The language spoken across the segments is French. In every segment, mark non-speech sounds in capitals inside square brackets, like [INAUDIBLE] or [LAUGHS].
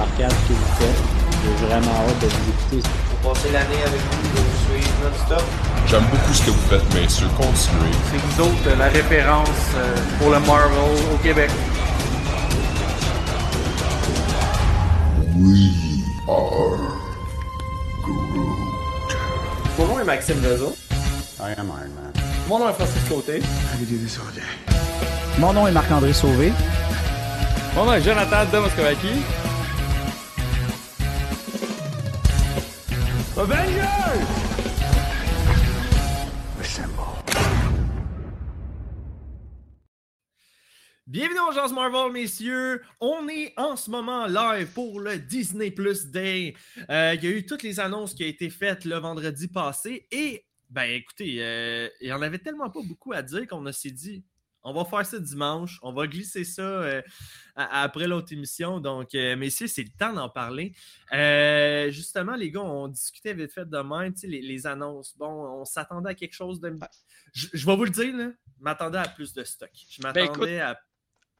remarquable ce que vous faites. J'ai vraiment hâte de vous écouter. Pour passer l'année avec vous, de vous suivre non-stop. J'aime beaucoup ce que vous faites, messieurs. Continuez. C'est vous autres la référence euh, pour le Marvel au Québec. We are Groot. Mon nom est Maxime Lezo. I am Iron Man. Mon nom est Francis Côté. Mon nom est Marc-André Sauvé. Mon nom est Jonathan Domoskovaki. Avengers! Bienvenue au Jazz Marvel, messieurs. On est en ce moment live pour le Disney Plus Day. Euh, il y a eu toutes les annonces qui ont été faites le vendredi passé et, ben écoutez, euh, il n'y en avait tellement pas beaucoup à dire qu'on s'est dit, on va faire ça dimanche, on va glisser ça euh, après l'autre émission. Donc, euh, messieurs, c'est le temps d'en parler. Euh, justement, les gars, on discutait vite fait de même, tu sais, les, les annonces. Bon, on s'attendait à quelque chose de. Je, je vais vous le dire, là, je m'attendais à plus de stock. Je Ben, m'attendais à.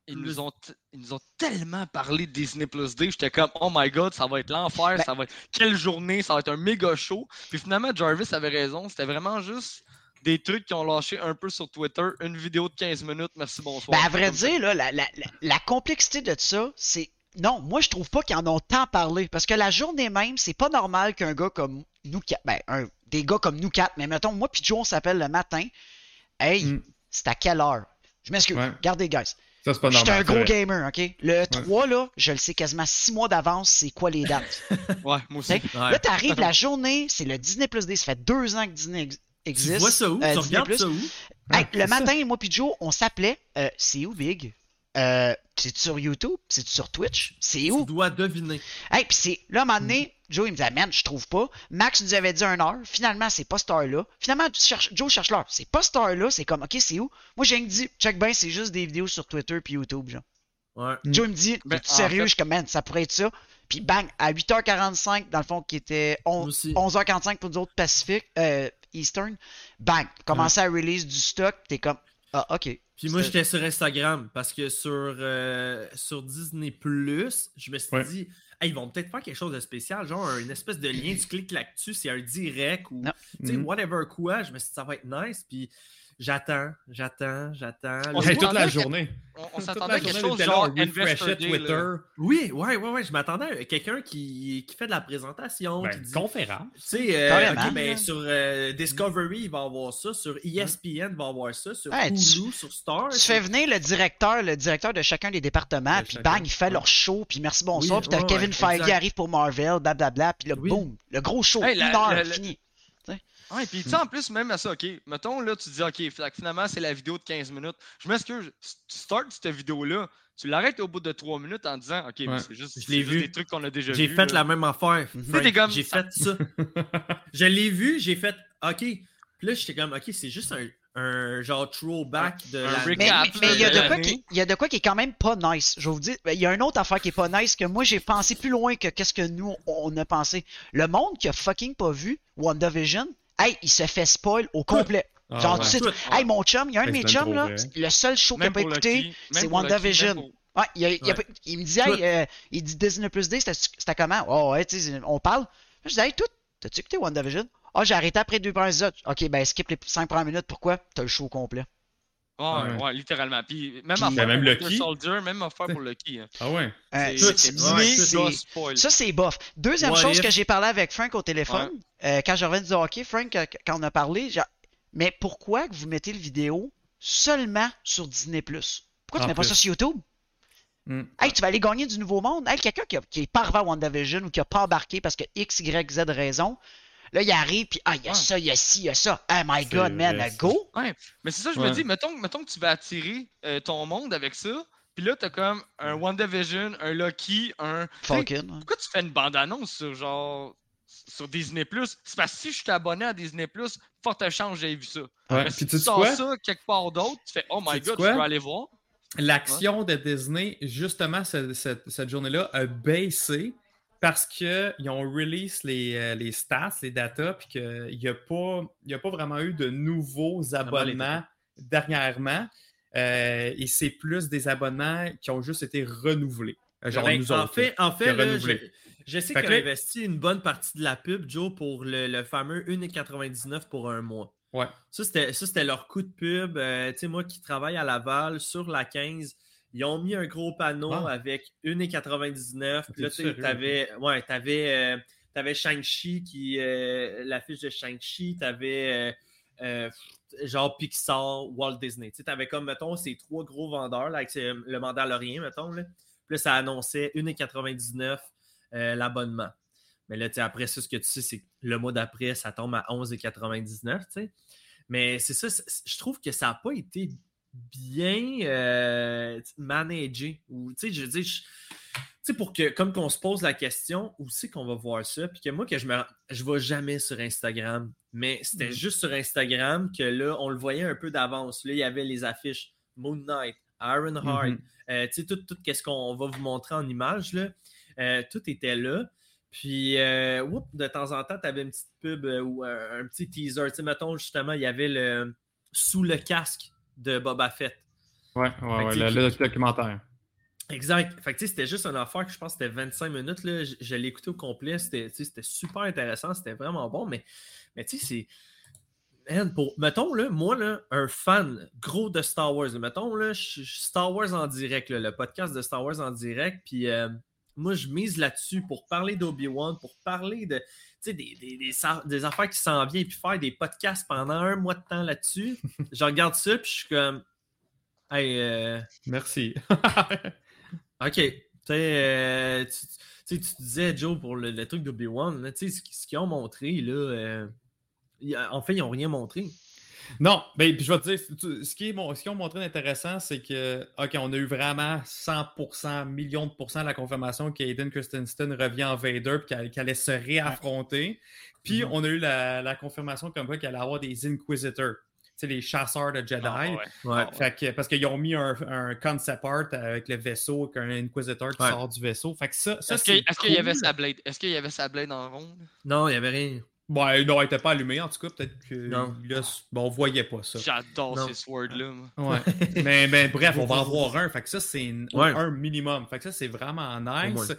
Ils Plus- nous, ont t- ils nous ont tellement parlé de Disney Plus D, j'étais comme oh my god, ça va être l'enfer, Ben- ça va être quelle journée, ça va être un méga show. Puis finalement, Jarvis avait raison, c'était vraiment juste des trucs qui ont lâché un peu sur Twitter, une vidéo de 15 minutes, merci bonsoir. Ben, à vrai dire, là, la, la, la, la complexité de ça, c'est. Non, moi, je trouve pas qu'ils en ont tant parlé. Parce que la journée même, c'est pas normal qu'un gars comme nous quatre. Ben, un, des gars comme nous quatre, mais mettons, moi puis Joe, on s'appelle le matin. Hey, Mm. c'est à quelle heure? Je m'excuse. Ouais. Regardez, guys. Ça, c'est pas Je suis normal. un gros gamer, OK? Le 3, là, je le sais quasiment 6 mois d'avance, c'est quoi les dates? [LAUGHS] Ouais, moi aussi. Ouais. Là, t'arrives la journée, c'est le Disney Plus D. Ça fait deux ans que Disney ex- Tu existe. vois ça où? euh, tu Disney regardes Plus. ça où? Hey, Ouais, le ça. matin, moi puis Joe, on s'appelait euh, C'est où Big? Euh, c'est sur YouTube? C'est sur Twitch? C'est Tu où? dois deviner. Hey, puis c'est là, à un moment donné, Joe, il me dit, man, je trouve pas. Max nous avait dit une heure. Finalement, c'est pas cette heure-là. Finalement, tu cherches- Joe cherche l'heure. C'est pas cette heure-là. C'est comme, OK, c'est où? Moi, j'ai rien dit, check ben, c'est juste des vidéos sur Twitter puis YouTube, genre. Ouais. Mm. Joe il me dit, Ben, en sérieux? fait- Je suis comme, man, ça pourrait être ça. Puis bang, à 8h45, dans le fond, qui était on- Moi aussi. 11h45 pour nous autres Pacifique, euh, Eastern, bang, commencer à release du stock, t'es comme, ah, ok. Puis moi, j'étais sur Instagram parce que sur, euh, sur Disney Plus, je me suis Ouais. dit, Hey, ils vont peut-être faire quelque chose de spécial, genre une espèce de lien, tu cliques là-dessus, c'est un direct ou sais, Mhm. whatever quoi. Je me suis dit, ça va être nice. Puis j'attends, j'attends, j'attends. On se toute la journée. On, s'attendait à quelque journée, chose genre Investor Day, Twitter. là. Oui, ouais, ouais, ouais. Je m'attendais à quelqu'un qui, qui fait de la présentation, Ben, qui dit, conférence. Tu sais, euh, ben, sur euh, Discovery, il va avoir ça. Sur ESPN, il va avoir ça. Sur Ouais, tu- Hulu, sur Star. Tu fais venir le directeur, le directeur de chacun des départements, De puis chacun, bang, il fait ouais. leur show, puis merci, bonsoir, Oui, puis t'as ouais, Kevin ouais, Feige exact. arrive pour Marvel, blablabla, puis là, Oui. boum, le gros show, Hey, la- une heure, la- la- fini. Ouais, puis tu sais, en plus, même à ça, ok, mettons là, tu dis, ok, finalement, c'est la vidéo de 15 minutes. Je m'excuse, tu startes cette vidéo-là, tu l'arrêtes au bout de 3 minutes en disant, ok, mais Ouais. c'est juste, Je l'ai vu. des trucs qu'on a déjà J'ai vus. fait là. la même affaire. Comme- J'ai fait [LAUGHS] ça. je l'ai vu, j'ai fait OK. Puis là, j'étais comme OK, c'est juste un, un genre throwback de un la. recap. Mais, mais- mais il y a de quoi qui, il y a de quoi qui est quand même pas nice. Je vais vous dire, ben, il y a une autre affaire qui est pas nice que moi j'ai pensé plus loin que qu'est-ce que nous on a pensé. Le monde qui a fucking pas vu WandaVision, hey, il se fait spoil au complet. Ah, Genre, ouais. tu sais, hey, mon chum, il y a un de mes chums, là, le seul show qu'il a Même pas écouté, c'est WandaVision. pour- Ouais, il, a- il a Ouais. pas- il me dit, hey, euh, il dit Disney Plus D, c'était comment? Oh, ouais, tu sais, on parle. Je dis, hey, tout, t'as-tu écouté WandaVision? Ah, j'ai arrêté après deux premiers épisodes. Ok, ben, skip les cinq premières minutes, pourquoi? T'as le show complet. Ouais, Ouais. ouais, littéralement. Puis même Puis- affaire Ben, même pour Lucky. Soldier, même affaire pour Lucky. hein. Ah ouais. Euh, C'est-. Ça, c'est bof. Deuxième What chose if? que j'ai parlé avec Frank au téléphone, euh, quand je revenais du hockey, Frank, euh, quand on a parlé, j'ai- mais pourquoi que vous mettez le vidéo seulement sur Disney+. Pourquoi tu mets pas ça plus. sur YouTube? Mm. Hey, tu vas aller gagner du nouveau monde. Hey, quelqu'un qui, a- qui est pas arrivé à WandaVision ou qui a pas embarqué parce que X, Y, Z raison, là, il arrive, puis ah, il y a Ouais. ça, il y a ci, il y a ça. Oh my god, man, vrai, go! Ouais, mais c'est ça, je Ouais. me dis, mettons, mettons que tu vas attirer euh, ton monde avec ça, puis là, t'as comme un WandaVision, un Lucky, un. Falcon. Pourquoi tu fais une bande-annonce sur genre. sur Disney Plus? C'est parce que si je suis abonné à Disney Plus, forte chance j'ai vu ça. Ouais. Mais si Puis tu sors ça quelque part d'autre, tu fais Oh my god, je peux aller voir. L'action de Disney, justement, ce- cette, cette journée-là, a baissé parce qu'ils ont release les, euh, les stats, les datas, puis qu'il n'y a, pas- y a pas vraiment eu de nouveaux abonnements dernièrement. Euh, et c'est plus des abonnements qui ont juste été renouvelés. Euh, Genre Ben, nous en autres. fait, en fait là, je, sais que a investi une bonne partie de la pub, Joe, pour le, le fameux 1,99 pour un mois. Ouais. Ça, c'était ça, c'était leur coup de pub. Euh, tu sais, moi qui travaille à Laval, sur la 15, ils ont mis un gros panneau Ah. avec 1,99. Puis là, tu t'avais, ouais, t'avais, euh, t'avais Shang-Chi, qui, euh, l'affiche de Shang-Chi, t'avais euh, euh, genre Pixar, Walt Disney. Tu sais, t'avais comme, mettons, ces trois gros vendeurs, là, avec le Mandalorien, mettons, là. Puis là, ça annonçait 1,99 euh, l'abonnement. Mais là, tu après ça, ce que tu sais, c'est que le mois d'après, ça tombe à 11,99, tu sais. Mais c'est ça, je trouve que ça n'a pas été bien euh, managé. Ou, tu sais, je veux dire, tu sais, pour que, comme qu'on se pose la question, où c'est qu'on va voir ça? Puis que moi, que je me je vais jamais sur Instagram. Mais c'était Mhm. juste sur Instagram que là, on le voyait un peu d'avance. Là, il y avait les affiches Moon Knight, Iron Heart, Mhm. euh, tu sais, tout, tout ce qu'on va vous montrer en images, là, euh, tout était là. Puis, euh, whoop, de temps en temps, tu avais une petite pub ou un, un petit teaser. Tu sais, mettons, justement, il y avait le sous le casque de Boba Fett. Ouais, ouais, ouais, le, documentaire. Exact. Fait que, tu sais, c'était juste une affaire que je pense que c'était 25 minutes. Là. Je, je l'ai écouté au complet. C'était super intéressant. C'était vraiment bon. Mais, mais tu sais, c'est. Man, pour, mettons, là, moi, là, un fan gros de Star Wars, mettons, là, je- je- Star Wars en direct, là, le podcast de Star Wars en direct, puis euh, moi, je mise là-dessus pour parler d'Obi-Wan, pour parler de, des, des, des, des affaires qui s'en viennent, puis faire des podcasts pendant un mois de temps là-dessus. [LAUGHS] je regarde ça, puis je suis comme, hey, euh, Merci. [LAUGHS] OK. Tu euh, tu, tu sais, tu disais, Joe, pour le, le truc d'Obi-Wan, ce, ce qu'ils ont montré, là, euh, en fait, ils n'ont rien montré. Non, ben, puis je vais te dire, ce qui est mon- ce qu'ils ont montré d'intéressant, c'est que, OK, on a eu vraiment 100%, millions de pourcents la confirmation qu'Aiden Christensen revient en Vader puis qu'elle qu'elle allait se réaffronter. Puis Mhm. on a eu la, la confirmation comme quoi qu'elle allait avoir des Inquisitors, tu sais, les chasseurs de Jedi. Ah, ouais. Ouais. Fait que, parce qu'ils ont mis un, un concept art avec le vaisseau, avec un Inquisitor qui Ouais. sort du vaisseau. Fait que ça, ça Est-ce c'est qu'il est-ce qu'il y avait sa blade? Est-ce qu'il y avait sa blade en rond? Non, il n'y avait rien. Ouais, non, elle n'était pas allumée, en tout cas. Peut-être que Non. là, bon, on voyait pas ça. J'adore ces swords-là, moi. Ouais. [LAUGHS] mais, mais bref, on va en [LAUGHS] voir un. Fait que ça, c'est une- Ouais. un minimum. Fait que ça, c'est vraiment nice.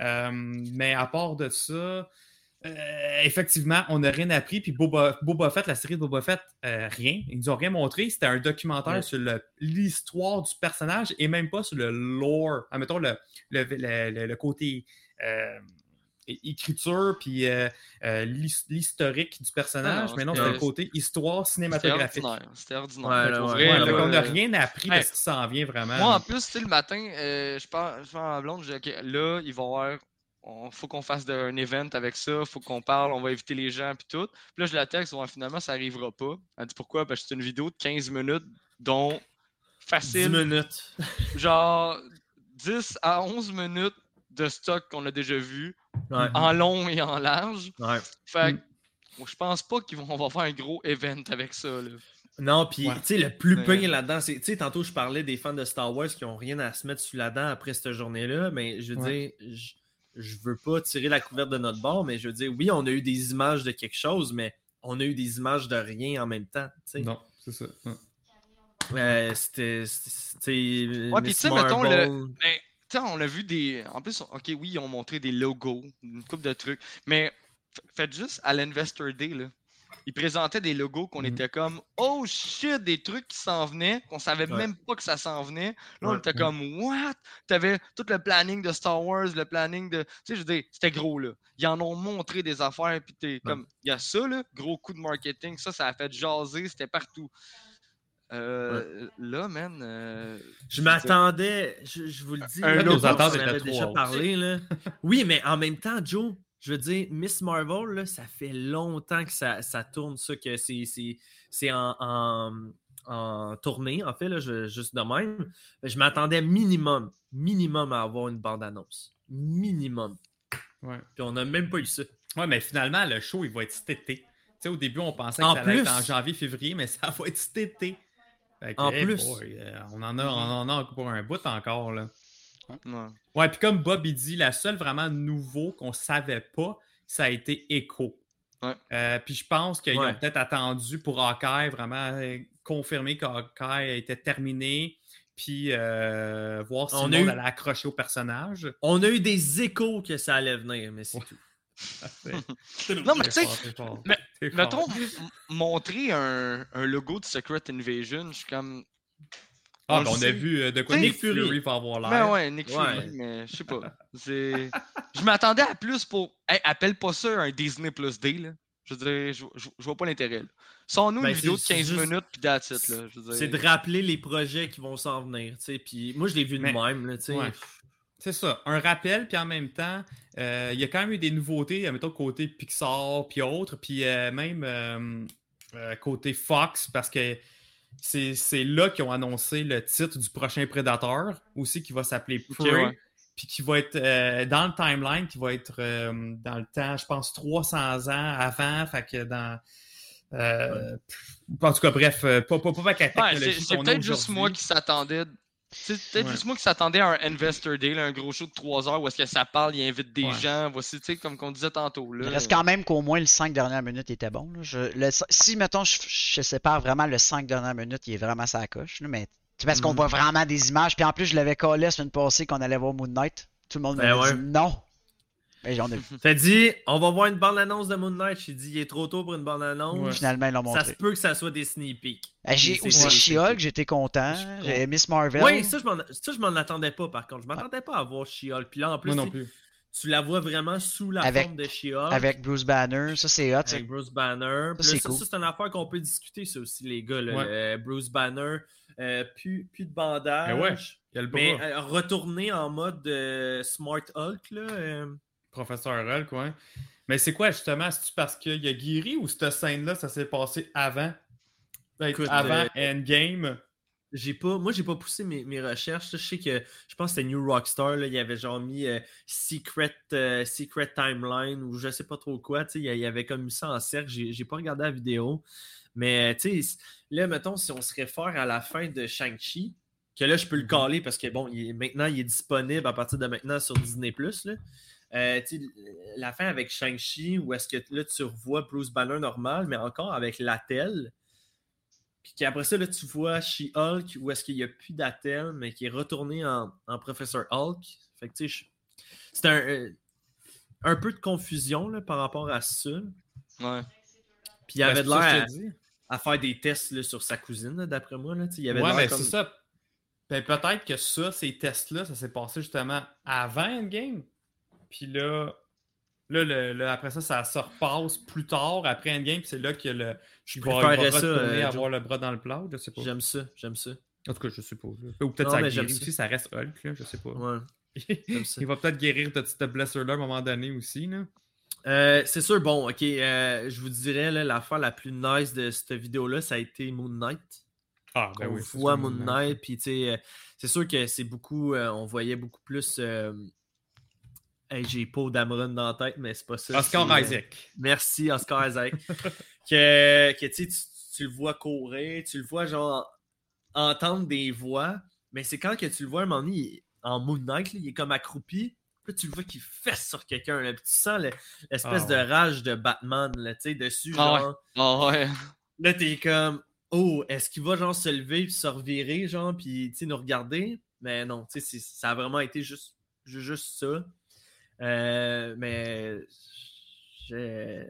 Euh, mais à part de ça, euh, effectivement, on n'a rien appris. Puis Boba, Boba Fett, la série de Boba Fett, euh, rien. Ils nous ont rien montré. C'était un documentaire Ouais. sur le- l'histoire du personnage et même pas sur le lore. Admettons le, le, le- le- le côté. euh, écriture puis euh, euh, l'his- l'historique du personnage, non, mais non, c'était- c'est le côté histoire cinématographique. C'était ordinaire. Ouais, ouais. vrai, Ouais, qu'on n'a euh, rien appris de hey, ce qui s'en vient vraiment. Moi, en plus, tu sais, le matin, euh, je parle je parle à blonde, je dis, OK, là, il va y avoir. On, faut qu'on fasse de- un event avec ça, faut qu'on parle, on va inviter les gens, puis tout. Puis là, je la texte, ouais, finalement, ça arrivera pas. Elle dit pourquoi? Parce que c'est une vidéo de 15 minutes, dont 10 facile, minutes. genre 10 à 11 minutes de stock qu'on a déjà vu, Ouais. en long et en large. Ouais. Fait Mm. que je pense pas qu'on va on va faire un gros event avec ça. Là. Non, puis Ouais. tu sais, le plus pire là-dedans, c'est, tu sais, tantôt je parlais des fans de Star Wars qui ont rien à se mettre sous la dent après cette journée-là, mais je veux Ouais. dire, je, je veux pas tirer la couverte de notre bord, mais je veux dire, oui, on a eu des images de quelque chose, mais on a eu des images de rien en même temps, tu sais. Non, c'est ça. Ouais. Euh, c'était, c'était, Ouais, puis tu sais, mettons, le- Ben, sais, on a vu des. En plus, ok, oui, ils ont montré des logos, une coupe de trucs, mais faites juste à l'Investor Day, là. Ils présentaient des logos qu'on Mhm. était comme Oh shit, des trucs qui s'en venaient, qu'on savait Ouais. même pas que ça s'en venait. Là, on était comme What? T'avais tout le planning de Star Wars, le planning de. Tu sais, je veux dire, c'était gros, là. Ils en ont montré des affaires, puis t'es comme. Il y a ça, là, gros coup de marketing, ça, ça a fait jaser, c'était partout. Euh, Là, man. euh, Je m'attendais, je, je vous le dis, Un là, attentes on avait déjà parlé. Là. Oui, mais en même temps, Joe, je veux dire, Miss Marvel, là, ça fait longtemps que ça, ça tourne, ça, que c'est, c'est, c'est en, en, en tournée, en fait, là, je- juste de même. Je m'attendais minimum, minimum à avoir une bande-annonce. Minimum. Ouais. Puis on n'a même pas eu ça. Ouais, mais finalement, le show, il va être cet été. Tu sais, au début, on pensait que En ça allait être en janvier-février, mais ça va être cet été. Fait que, En hey plus. boy, euh, on, en a, on en a pour un bout encore. Là. ouais. Ouais, puis comme Bob il dit, la seule vraiment nouveau qu'on savait pas, ça a été Echo. Ouais. Euh, puis je pense qu'ils Ouais. ont peut-être attendu pour Hawkeye vraiment euh, confirmer qu'Hawkeye était terminé, puis euh, voir si On eu- allait accrocher au personnage. On a eu des échos que ça allait venir, mais c'est Ouais. tout. Non, mais tu sais. Mettons, montrer un, un logo de Secret Invasion, je suis comme. Ah, on ben, on a vu euh, de quoi Nick Fury. Va avoir l'air. Ben ouais, Nick Ouais. Fury, mais je sais pas. [LAUGHS] Je m'attendais à plus pour. Hey, appelle pas ça un Disney Plus D, là. Je veux dire, je, je- je vois pas l'intérêt. là. Sors-nous Ben, une vidéo de c'est- 15 c'est juste- minutes, puis that's it, là. C'est de rappeler les projets qui vont s'en venir, tu sais. Puis moi, je l'ai vu de Mais- même, là, tu sais. Ouais. C'est ça, un rappel, puis en même temps, euh, il y a quand même eu des nouveautés, euh, mettons côté Pixar, puis autres, puis euh, même euh, euh, côté Fox, parce que c'est là qu'ils ont annoncé le titre du prochain Predator, aussi qui va s'appeler Prey, ouais. puis qui va être euh, dans le timeline, qui va être euh, dans le temps, je pense, 300 ans avant, fait que dans... euh, En tout cas, bref, euh, pas, pas, pas avec la Ouais, technologie c'est, peut-être juste moi qui s'attendais. C'est peut-être Ouais. juste moi qui s'attendais à un Investor Day, là, un gros show de 3 heures où est-ce que ça parle, il invite des Ouais. gens. Voici, tu sais, comme qu'on disait tantôt. Là. Il reste quand même qu'au moins le 5 dernières minutes était bon. là. Je- le- si, mettons, je, je sépare vraiment le 5 dernières minutes, il est vraiment sa coche. là, mais parce qu'on Mhm. voit vraiment des images. Puis en plus, je l'avais collé la semaine passée qu'on allait voir Moon Knight. Tout le monde Ben m'avait ouais. dit non. Mais j'en ai [LAUGHS] T'as dit, on va voir une bande-annonce de Moon Knight. J'ai dit, il est trop tôt pour une bande-annonce. Ouais. finalement, ils l'ont Ça se montré. peut que ça soit des sneak peeks. Euh, J'ai C'est- aussi ouais. She-Hulk, j'étais content. J'ai Miss Marvel. Oui, ça, je m'en- ça, je m'en attendais pas, par contre. Je m'attendais pas à voir She-Hulk. Puis là, en plus, Moi non tu- plus. tu la vois vraiment sous la Avec- forme de She-Hulk. avec Bruce Banner. Ça, c'est hot. Avec Bruce Banner. Ça, c'est ça, cool. c'est une affaire qu'on peut discuter, ça aussi, les gars. là. Ouais. Le Bruce Banner, euh, plus, plus de bandage. Ben ouais, il y a le bras. Mais euh, retourner en mode euh, Smart Hulk, là. Professeur Hulk, ouais. Mais c'est quoi justement? C'est-tu parce qu'il a guéri ou cette scène-là, ça s'est passé avant? Ben, Écoute, avant euh, Endgame? J'ai pas, moi, j'ai pas poussé mes, mes recherches. Je sais que je pense que c'était New Rockstar. Là, il y avait genre mis euh, Secret, euh, Secret Timeline ou je sais pas trop quoi. Il y avait comme mis ça en cercle. J'ai pas regardé la vidéo. Mais tu sais, là, mettons, si on se réfère à la fin de Shang-Chi, que là, je peux le Mhm. caler parce que bon, il est- maintenant, il est disponible à partir de maintenant sur Disney. Là. Euh, la fin avec Shang-Chi, où est-ce que là, tu revois Bruce Banner normal, mais encore avec l'Atel. Puis qu'après ça, là, tu vois She-Hulk, où est-ce qu'il n'y a plus d'Atel, mais qui est retourné en, en Professeur Hulk. Fait que tu sais, je- c'est un, euh, un peu de confusion là, par rapport à ça. Ouais. Puis il avait de l'air à, à faire des tests là, sur sa cousine, d'après moi. Là, il avait de Ouais, mais comme- c'est ça. Ben, peut-être que ça, ces tests-là, ça s'est passé justement avant Endgame. Puis là, là, le- le- après ça, ça se repasse plus tard, après Endgame, puis c'est là que le. Je préférerais ça, retourner euh, avoir le bras dans le plat, je sais pas. J'aime ça, j'aime ça. En tout cas, je sais pas. là. Ou peut-être ça guérit aussi, ça reste Hulk, là, je sais pas. Ouais. [LAUGHS] Il va peut-être guérir de cette blessure-là à un moment donné aussi. Là. Euh, c'est sûr, bon, ok, euh, je vous dirais, là, l'affaire la plus nice de cette vidéo-là, ça a été Moon Knight. Ah, on voit Moon Knight, puis tu sais, euh, c'est sûr que c'est beaucoup, on voyait beaucoup plus. Hey, j'ai pas d'Amron dans la tête, mais c'est pas ça. Oscar c'est, euh, Isaac. Merci, Oscar Isaac. [LAUGHS] que que, tu, tu- le vois courir, tu le vois genre entendre des voix, mais c'est quand que tu le vois à un moment donné, il- en Moon Knight, là, il est comme accroupi. Puis là, tu le vois qu'il fesse sur quelqu'un. là, Puis tu sens le- l'espèce Ah ouais. de rage de Batman là, dessus. Ah ouais. genre, Ah ouais. Là, t'es comme, oh, est-ce qu'il va genre se lever puis se revirer, genre, puis nous regarder? Mais non, tu sais, c'est- ça a vraiment été juste, ju- juste ça. Euh, mais je,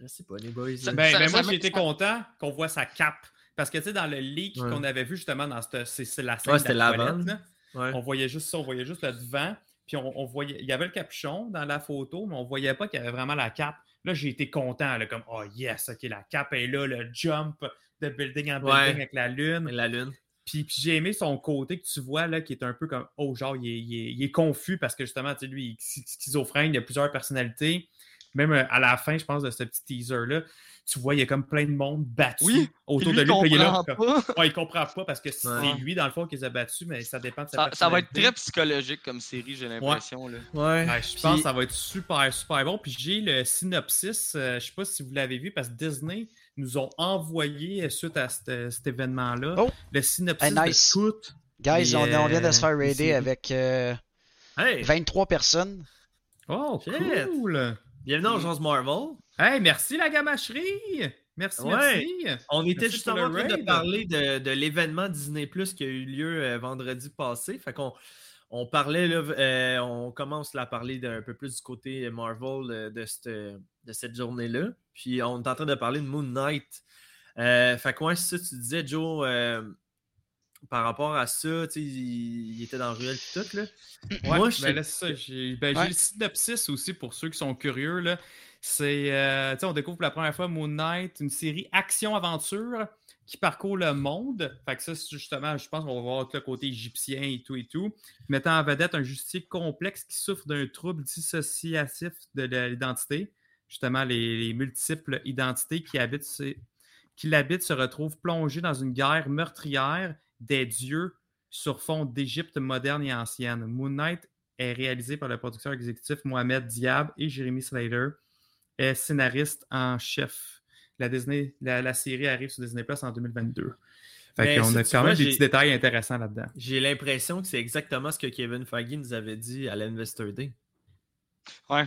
je sais pas, les boys. Ça- Ben, ça- ben, ça moi, j'ai été content qu'on voit sa cape. Parce que, tu sais, dans le leak Ouais. qu'on avait vu justement dans cette, c'est, c'est la scène Ouais, de la toilette, là, Ouais. on voyait juste ça, on voyait juste le devant. Puis on, on voyait, il y avait le capuchon dans la photo, mais on voyait pas qu'il y avait vraiment la cape. Là, j'ai été content, là, comme, oh yes, ok, la cape est là, le jump de building en building Ouais. avec la lune. La lune. Puis, puis j'ai aimé son côté que tu vois, là, qui est un peu comme, oh, genre, il est, il est- il est confus parce que justement, tu sais, lui, il est schi- schizophrène, il a plusieurs personnalités. Même euh, à la fin, je pense, de ce petit teaser-là, tu vois, il y a comme plein de monde battu Oui, autour de lui, il est là, pas. Ouais, il comprend pas parce que c'est Ouais. lui, dans le fond, qui les a battus, mais ça dépend de sa Ça, ça va être personnalité. très psychologique comme série, j'ai l'impression. là. Ouais. Ouais, je Puis- pense que ça va être super, super bon. Puis j'ai le synopsis, euh, je sais pas si vous l'avez vu, parce que Disney nous ont envoyé, euh, suite à cet, cet événement-là, Oh! le synopsis Hey, nice. de toute. Guys, Et, on, on vient de se faire euh, raider avec euh, Hey! 23 personnes. Oh, Shit. cool! Bienvenue en Jazz Marvel. Hey, merci la gamacherie! Merci, Ouais. merci! On était Merci justement en train de parler de, de l'événement Disney Plus qui a eu lieu euh, vendredi passé. Fait qu'on on parlait, là, euh, on commence là, à parler d'un peu plus du côté Marvel euh, de, cette, de cette journée-là. Puis on est en train de parler de Moon Knight. Euh, fait ouais, c'est ça, tu disais, Joe, euh, par rapport à ça, tu sais, il, il était dans Ruelle et tout, là. Ouais, Moi, je ben sais- là, c'est ça. J'ai ben, j'ai Ouais. le synopsis aussi pour ceux qui sont curieux. là. C'est, euh, tu sais, on découvre pour la première fois Moon Knight, une série action-aventure qui parcourt le monde. Fait que ça, c'est justement, je pense qu'on va voir tout le côté égyptien et tout et tout. Mettant en vedette un justicier complexe qui souffre d'un trouble dissociatif de l'identité. Justement, les, les multiples identités qui habitent, ces- qui l'habitent se retrouvent plongés dans une guerre meurtrière des dieux sur fond d'Égypte moderne et ancienne. Moon Knight est réalisé par le producteur exécutif Mohamed Diab et Jeremy Slater, est scénariste en chef. La, Disney, la, la série arrive sur Disney Plus en 2022. Fait Mais qu'on ça, a quand vois, même des petits détails intéressants là-dedans. J'ai l'impression que c'est exactement ce que Kevin Feige nous avait dit à l'Investor Day. Ouais.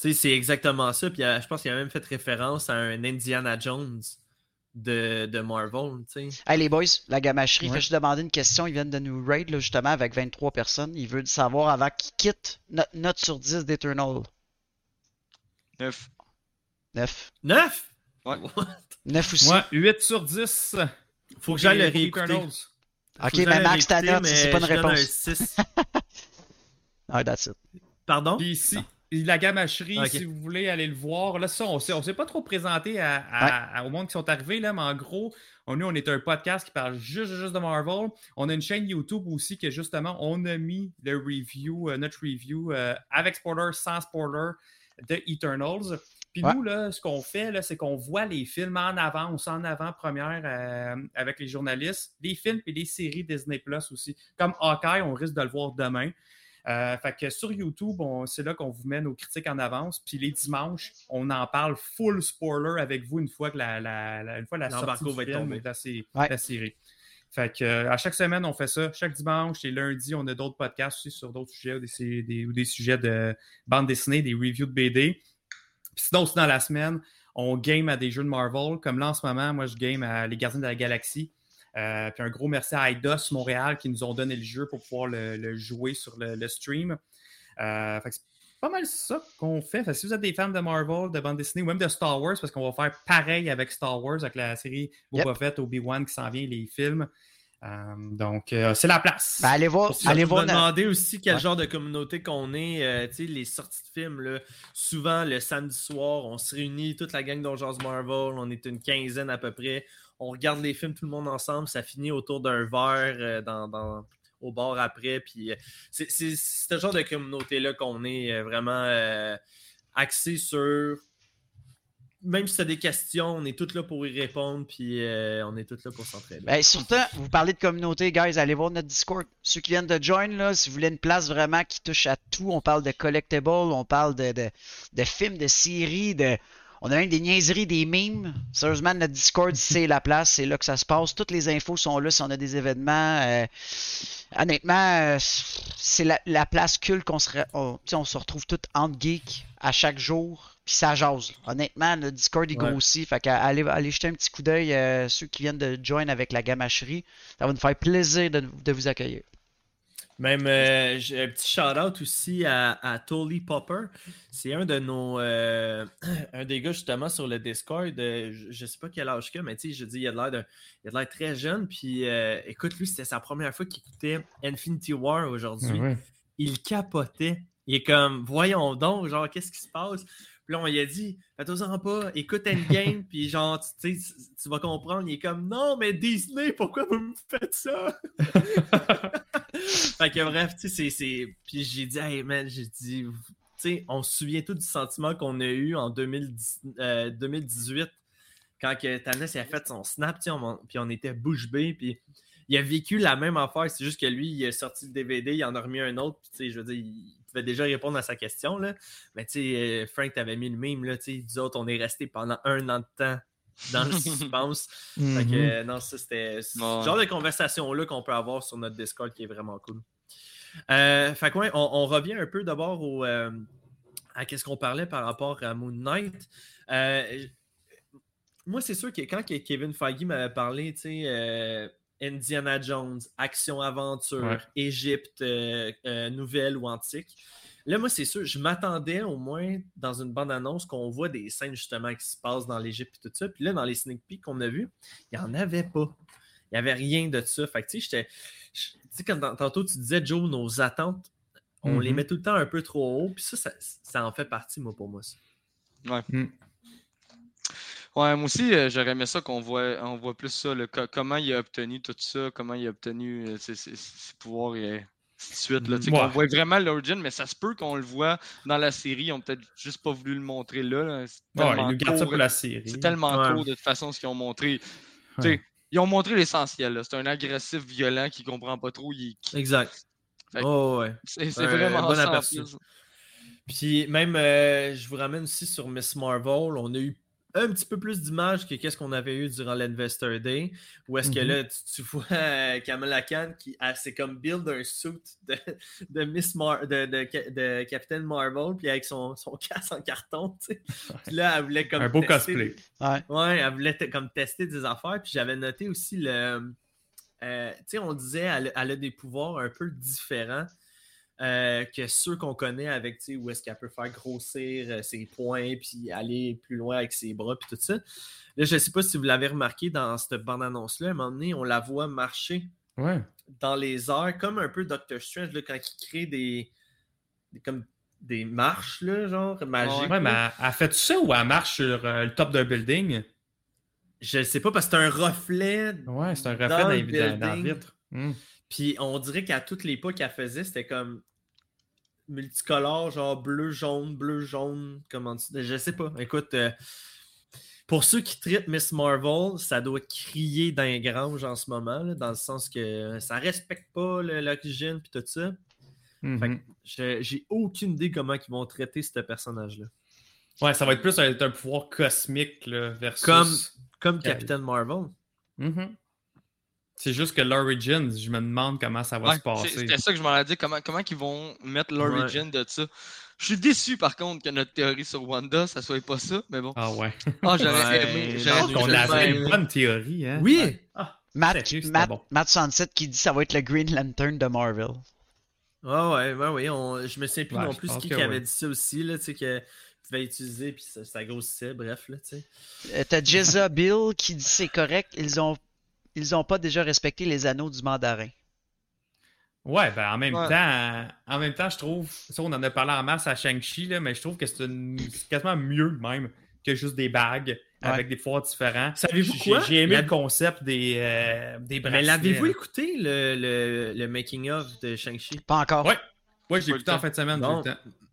Tu sais, c'est exactement ça. Puis euh, je pense qu'il a même fait référence à un Indiana Jones de, de Marvel. tu sais. Hey les boys, la gamacherie Ouais. fait juste demander une question. Ils viennent de nous raid là, justement avec 23 personnes. Ils veulent savoir avant qu'ils quittent notre note sur 10 d'Eternal. 9. 9. Neuf? Ouais. 9 aussi. Moi, 8 sur 10. Faut que j'aille le réécouter. Eternals. ok, Faut mais Max, ta note, mais c'est pas une un réponse. 6. [LAUGHS] Ah, that's it. Pardon? Puis ici, la gamacherie, si vous voulez aller le voir, là, ça, on ne s'est pas trop présenté à, au monde qui sont arrivés, là, mais en gros, on, nous, on est un podcast qui parle juste, juste de Marvel. On a une chaîne YouTube aussi que justement, on a mis le review, euh, notre review euh, avec spoiler, sans spoiler de Eternals. Puis Ouais. nous, là, ce qu'on fait, là, c'est qu'on voit les films en avance, en avant-première euh, avec les journalistes, les films et les séries Disney Plus aussi. Comme Hawkeye, on risque de le voir demain. Euh, fait que sur YouTube, c'est là qu'on vous met nos critiques en avance. Puis les dimanches, on en parle full spoiler avec vous une fois que la, la- la- une fois la sortie va du film de la, sé- Ouais. la série. Fait que euh, à chaque semaine, on fait ça. Chaque dimanche et lundi, on a d'autres podcasts aussi sur d'autres sujets ou des- ou des sujets de bande dessinée, des reviews de BD. Puis sinon, aussi dans la semaine, on game à des jeux de Marvel. Comme là, en ce moment, moi, je game à Les Gardiens de la Galaxie. Euh, puis un gros merci à Eidos Montréal qui nous ont donné le jeu pour pouvoir le, le jouer sur le, le stream. Euh, fait que c'est pas mal ça qu'on fait. Fait que si vous êtes des fans de Marvel, de bande dessinée ou même de Star Wars, parce qu'on va faire pareil avec Star Wars, avec la série Boba Fett, Obi-Wan qui s'en vient, les films. Euh, donc, euh, c'est la place. Ben, allez voir, Ça allez voir. demandé aussi quel Ouais. genre de communauté qu'on est. euh, tu sais, les sorties de films, là, souvent le samedi soir, on se réunit, toute la gang d'Urgence Marvel, on est une quinzaine à peu près. On regarde les films tout le monde ensemble, ça finit autour d'un verre euh, au bar après. Puis euh, c'est ce genre de communauté-là qu'on est euh, vraiment axé sur. Même si tu as des questions, on est tous là pour y répondre, puis on est tous là pour s'entraider. Ben, surtout, vous parlez de communauté, guys, allez voir notre Discord. Ceux qui viennent de join, là, si vous voulez une place vraiment qui touche à tout, on parle de collectibles, on parle de, de films, de séries, de. On a même des niaiseries, des mimes. Sérieusement, notre Discord, [LAUGHS] c'est la place, c'est là que ça se passe. Toutes les infos sont là si on a des événements. euh, honnêtement, euh, c'est la, la place culte qu'on se, on, se retrouve tous entre geeks à chaque jour. Puis ça jase. Honnêtement, le Discord il Ouais. grossit. Fait allez, allez jeter un petit coup d'œil, euh, ceux qui viennent de join avec la gamacherie. Ça va nous faire plaisir de, de vous accueillir. Même euh, j'ai un petit shout-out aussi à, à Tolly Popper. C'est un de nos. euh, [CLEARS THROAT] un des gars justement sur le Discord. euh, je, je sais pas quel âge qu'il a, mais tu sais, je dis, il a de l'air de- il a de l'air très jeune. Puis écoute, lui, c'était sa première fois qu'il écoutait Infinity War aujourd'hui. Il capotait. Il est comme, voyons donc, genre, qu'est-ce qui se passe? Puis là, on lui a dit, fais-toi-en pas, écoute Endgame, [LAUGHS] puis genre, tu sais, tu vas comprendre. Il est comme, non, mais Disney, pourquoi vous me faites ça? [LAUGHS] fait que bref, tu sais, c'est-. Puis j'ai dit, hey man, j'ai dit, tu sais, on se souvient tout du sentiment qu'on a eu en 2010 euh, 2018 quand que Thanos a fait son snap, tu sais, on- puis on était bouche bée, puis il a vécu la même affaire, c'est juste que lui, il a sorti le DVD, il en a remis un autre, puis tu sais, je veux dire, il pouvait déjà répondre à sa question, là. Mais tu sais, euh, Frank, t'avais mis le meme, là, tu sais, nous autres, on est restés pendant un an de temps dans le [LAUGHS] suspense. Fait que, euh, non, ça, c'était Ouais. ce genre de conversation-là qu'on peut avoir sur notre Discord qui est vraiment cool. Euh, fait ouais, on, on revient un peu d'abord au, euh, à qu'est-ce qu'on parlait par rapport à Moon Knight. Euh, moi, c'est sûr que quand Kevin Feige m'avait parlé, tu sais, Indiana Jones, action-aventure. Égypte, nouvelle ou antique, là, moi, c'est sûr, je m'attendais au moins dans une bande-annonce qu'on voit des scènes justement qui se passent dans l'Égypte et tout ça. Puis là, dans les sneak peeks qu'on a vus, il n'y en avait pas. Il n'y avait rien de ça. Fait que, tu sais, Tu sais, dans- tantôt, tu disais, Joe, nos attentes, on les Mhm. met tout le temps un peu trop haut. Puis ça, ça, ça en fait partie, moi, pour moi. ça. Ouais, moi aussi, euh, j'aurais aimé ça qu'on voit, on voit plus ça, le, co- comment il a obtenu tout ça, comment il a obtenu euh, ses, ses- ses pouvoirs et ainsi de suite. Là, Ouais. qu'on voit vraiment l'origine, mais ça se peut qu'on le voit dans la série. Ils ont peut-être juste pas voulu le montrer là. là. C'est Ouais, ils tellement nous gardent ça pour la série. C'est tellement Ouais. court de toute façon ce qu'ils ont montré. Ils ont montré l'essentiel. C'est un agressif violent qui comprend pas trop. il- Exact. Que- Oh, ouais. C'est vraiment bon aperçu. Puis même, euh, je vous ramène aussi sur Miss Marvel, on a eu un petit peu plus d'images que qu'est-ce qu'on avait eu durant l'Investor Day, où est-ce que Mhm. là, tu, tu vois euh, Kamala Khan qui a, c'est comme build un suit de, de Miss Mar de, de, de Captain Marvel, puis avec son, son [LAUGHS] casque en carton, tu sais. Puis là, elle voulait comme Un beau tester- cosplay. Ouais. Ouais, elle voulait comme tester des affaires. Puis j'avais noté aussi le. euh, tu sais, on disait elle, elle a des pouvoirs un peu différents euh, que ceux qu'on connaît avec, tu sais, où est-ce qu'elle peut faire grossir euh, ses poings puis aller plus loin avec ses bras puis tout ça. Là, je sais pas si vous l'avez remarqué dans cette bande-annonce-là. À un moment donné, on la voit marcher Ouais. dans les airs, comme un peu Doctor Strange, là, quand il crée des. des- comme des marches, là, genre, magiques. Ouais, mais elle, elle fait ça ou elle marche sur euh, le top d'un building? Je sais pas, parce que c'est un reflet Ouais, c'est un reflet Dans vitre. Hmm. Puis on dirait qu'à tous les pas qu'elle faisait, c'était comme multicolore, genre bleu, jaune, bleu, jaune, comment tu Je sais pas. Écoute, euh, pour ceux qui traitent Miss Marvel, ça doit crier dans les granges en ce moment, là, dans le sens que ça respecte pas le- l'origine puis tout ça. Mhm. Fait je- j'ai aucune idée comment ils vont traiter ce personnage-là. Ouais, ça va être plus un, un pouvoir cosmique là, versus. Comme- Comme Captain Marvel. Mhm. C'est juste que l'origin, je me demande comment ça va Ouais, se passer. C'était ça que je m'en ai dit. Comment, comment ils vont mettre l'origin de ça? Je suis déçu par contre que notre théorie sur Wanda, ça soit pas ça, mais bon. Ah ouais. Ah, j'aurais Ouais, aimé. J'aurais On sais. une bonne théorie, hein? Oui! Ouais. Ah, Matt, Matt, bon. Matt Sunset qui dit que ça va être le Green Lantern de Marvel. Ah ouais, ouais, ouais. on- je me souviens plus Ouais, non plus qui, qui avait dit ça aussi, là, tu sais, que tu vas utiliser, puis ça, ça grossissait, bref, là, tu sais. Euh, T'as Jezza Bill qui dit c'est correct, ils ont ils ont pas déjà respecté les anneaux du mandarin. Ouais, ben en même Ouais. temps, en même temps, je trouve, ça on en a parlé en masse à Shang-Chi, là, mais je trouve que c'est quasiment mieux même que juste des bagues avec des pouvoirs différents. Savez-vous J'ai- quoi? J'ai aimé La- le concept des, euh, des Mais bracelets. l'avez-vous là. écouté, le, le, le making-of de Shang-Chi? Pas encore. Ouais. Ouais, j'ai écouté en fin de semaine,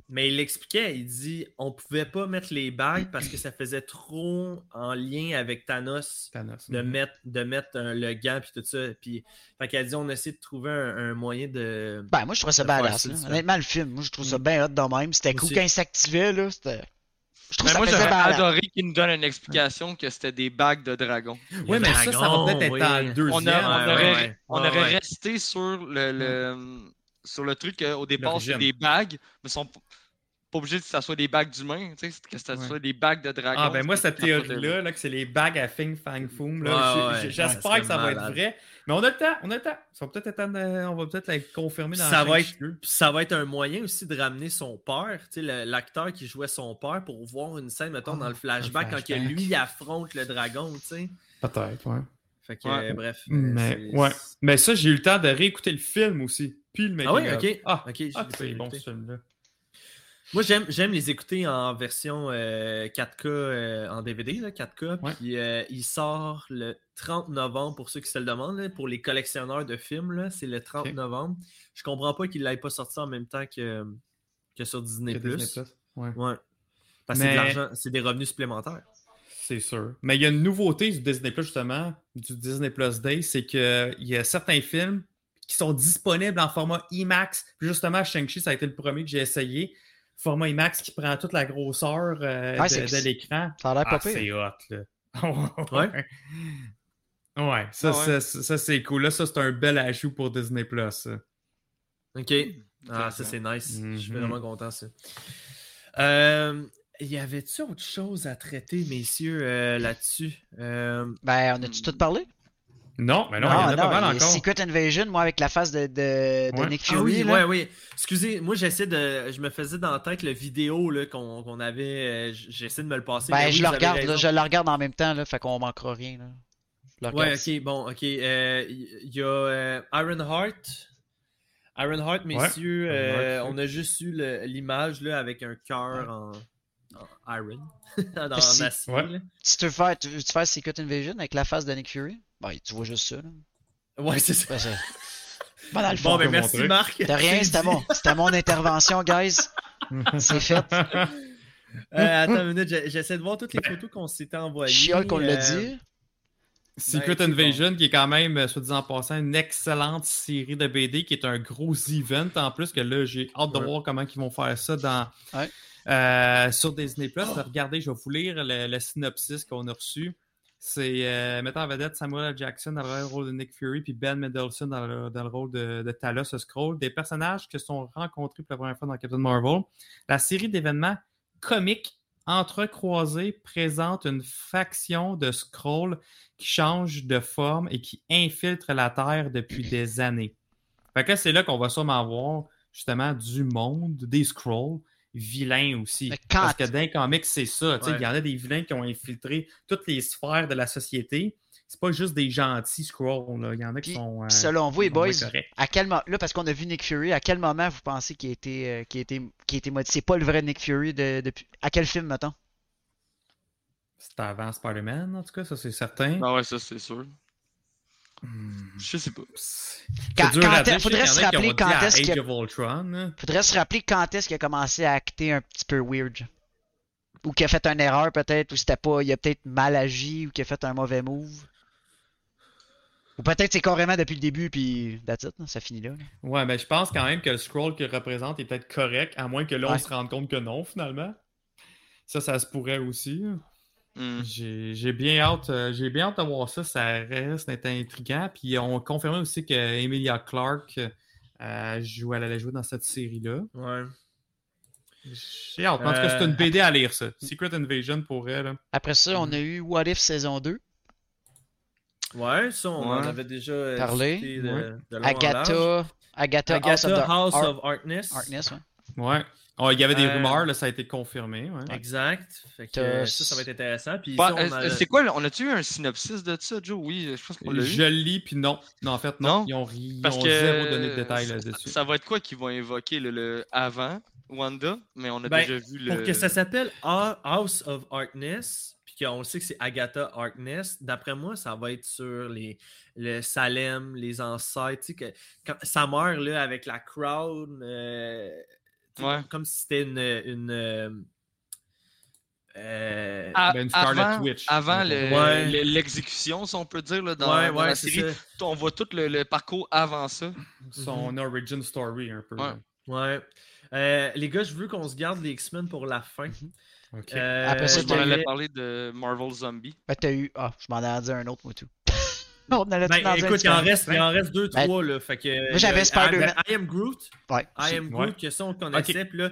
Mais il expliquait, il dit on pouvait pas mettre les bagues parce que ça faisait trop en lien avec Thanos Thanos. de Mhm. mettre, de mettre le gant puis tout ça. Puis, fait qu'elle dit on essaie de trouver un, un moyen de. Ben moi je trouve ça badass. Honnêtement le film, moi je trouve ça Mm. bien hot de même. C'était cool quand il s'activait là. C'était. Je trouve Mais ça moi, j'aurais adoré qu'ils nous donnent une explication que c'était des bagues de dragon. Ouais, mais ça, ça va peut-être être dans le deuxième. On, a- on Ouais, aurait, ouais, on aurait ouais. resté sur le, le- sur le truc qu'au départ, c'est des bagues, mais sont pas obligés que ça soit des bagues d'humains, tu sais, que ça Ouais. soit des bagues de dragon. Ah, ben moi, cette théorie-là, là, que c'est les bagues à Fing Fang Foom, là, Ouais, ouais, j'espère ça que ça va être vrai. Mais on a le temps, on a le temps. Ça va peut-être être, euh, on va peut-être la confirmer dans Ça va, Shang-Chi être, ça va être un moyen aussi de ramener son père, tu sais, l'acteur qui jouait son père pour voir une scène, mettons, Ah, dans le flashback, quand que lui il affronte le dragon, tu sais. Peut-être, ouais. Fait que, Ouais. euh, bref. euh, Mais, ouais. Mais ça, j'ai eu le temps de réécouter le film aussi. Puis le making Ah oui, ok. Ah, Ok, ah, c'est bon ce film-là. Moi, j'aime, j'aime les écouter en version euh, 4K euh, en DVD, là, 4K. Ouais. Puis euh, il sort le 30 novembre pour ceux qui se le demandent. là, pour les collectionneurs de films, là, c'est le 30 Ok. novembre. Je comprends pas qu'il ne l'ait pas sorti en même temps que, que sur Disney. Que Disney Plus. Ouais. Ouais. Parce que c'est de Mais- l'argent, c'est des revenus supplémentaires. C'est sûr. Mais il y a une nouveauté du Disney Plus, justement, du Disney Plus Day, c'est qu'il y a certains films qui sont disponibles en format IMAX. Puis justement, Shang-Chi, ça a été le premier que j'ai essayé. Format IMAX qui prend toute la grosseur euh, Ouais, de, c'est- de l'écran. Ça a l'air Ah, c'est hot, là. [LAUGHS] Ouais. Ouais, ça, Ah ouais. ça, ça, ça, c'est cool. Là, ça, c'est un bel ajout pour Disney Plus. ça. OK. Ah, ça, c'est nice. Je suis Mhm. vraiment content, ça. Euh, y avait-tu autre chose à traiter, messieurs, euh, là-dessus? Euh, Ben, on a-tu tout parlé? Non, mais non, il y en a pas mal il y encore. Secret Invasion, moi, avec la face de, de, de Ouais. Nick Ah Fury. oui, là. ouais, oui. Excusez, moi j'essaie de. Je me faisais dans la tête le vidéo là, qu'on qu'on avait. euh, J'essaie de me le passer. Ben, mais oui, je vous le regarde, là, je le regarde en même temps, là, fait qu'on manquera rien. Là. Je le regarde. Ouais, ok, bon, ok. Euh, Il y a euh, Ironheart. Ironheart, messieurs, euh, oui. on a juste eu l'image là avec un cœur en, en iron. en Merci. acier. Ouais. Si tu veux faire, tu veux faire Secret Invasion avec la face de Nick Fury, ben, tu vois juste ça. Là. Ouais, c'est ça. Ben, c'est- [LAUGHS] ben, dans le fond, Bon, ben merci montrer. Marc. de rien, c'était mon, c'était mon intervention, guys. C'est fait. [LAUGHS] Euh, attends une minute, j'essaie de voir toutes les photos qu'on s'était envoyées. Chiol qu'on l'a euh, dit. Secret Ben, Invasion, qui est quand même, euh, soit disant en passant, une excellente série de BD, qui est un gros event en plus, que là, j'ai hâte de Ouais. voir comment ils vont faire ça dans, Ouais. Euh, sur Disney+. Plus. Regardez, je vais vous lire le, le synopsis qu'on a reçu. C'est euh, mettant en vedette Samuel L. Jackson dans le rôle de Nick Fury, puis Ben Mendelsohn dans le, dans le rôle de, de Talos Scroll, des personnages qui sont rencontrés pour la première fois dans Captain Marvel. La série d'événements comiques entrecroisés présente une faction de Skrull qui change de forme et qui infiltre la Terre depuis des années. Fait que là, c'est là qu'on va sûrement voir justement du monde, des Skrulls, vilains aussi. Quand- Parce que dans les comics, c'est ça. tu sais, Il Ouais. y en a des vilains qui ont infiltré toutes les sphères de la société. C'est pas juste des gentils Skrulls. là. Il y en a qui Puis, sont. euh, Selon vous, les boys, à quel moment, là, parce qu'on a vu Nick Fury, à quel moment vous pensez qu'il a été, euh, qu'il a été, qu'il a été modifié? C'est pas le vrai Nick Fury de, depuis. À quel film, mettons? C'était avant Spider-Man, en tout cas, ça c'est certain. Ah ouais, ça c'est sûr. Hmm. Je sais pas. Quand- quand faudrait se rappeler quand est-ce qu'il- hein. Faudrait se rappeler quand est-ce qu'il a commencé à acter un petit peu weird. Ou qu'il a fait une erreur peut-être, ou c'était pas. Il a peut-être mal agi, ou qu'il a fait un mauvais move. Ou peut-être c'est carrément depuis le début, puis that's it, ça finit là. là. Ouais, mais je pense quand même que le scroll qu'il représente est peut-être correct, à moins que là, on Ouais. se rende compte que non, finalement. Ça, ça se pourrait aussi. Hmm. J'ai j'ai bien hâte euh, j'ai bien hâte de voir ça. Ça reste d'être intriguant. Puis on confirmait aussi que Emilia Clarke euh, joue, elle allait jouer dans cette série-là. Ouais. J'ai hâte. En tout cas, c'est une Euh, BD à lire, ça. Secret Invasion pour elle. Après ça, on a eu What If saison 2. Ouais, ça, on en avait déjà euh, Parlé. de, Ouais. de large. Agatha. Agatha, House of, Agatha the House Ar- of ouais. Ouais. Oh, il y avait des Euh, rumeurs, là, ça a été confirmé. ouais. Exact. Fait que, euh, ça, ça va être intéressant. Puis Bah, on euh, a- C'est quoi, on a-tu eu un synopsis de ça, Joe? Oui, je pense qu'on l'a eu. Je le lis, puis non. Non, en fait, non. Non? Ils ont, ri- ils Parce ont que zéro donné de détails ça- là-dessus. Ça va être quoi qu'ils vont évoquer le, le avant Wanda, mais on a Ben, déjà vu le. Pour que ça s'appelle House of Harkness, puis qu'on sait que c'est Agatha Harkness, d'après moi, ça va être sur les, le Salem, les ancêtres. Tu sais, que, quand, sa mère, là, avec la crown, euh, Ouais. comme si c'était une. une euh, euh, A- Ben, avant, Witch. avant le- Ouais. le- l'exécution, si on peut dire, là, dans, ouais, dans ouais, la série, ça. on voit tout le, le parcours avant ça. Son Mhm. origin story, un peu. Ouais. Euh, les gars, je veux qu'on se garde les X-Men pour la fin. Ok. Euh, Après ça, avait- allais parler de Marvel Zombie. Ben, t'as eu. Ah, je m'en ai dit un autre, moi, tout. [LAUGHS] on allait Ben, écoute, il en, reste, il en reste deux, Ben, trois. Là, fait que, moi, j'avais a- Spider-Man. I, Am Groot. Ouais. I Am Ouais. Groot, que ça, on le connaissait. Puis là,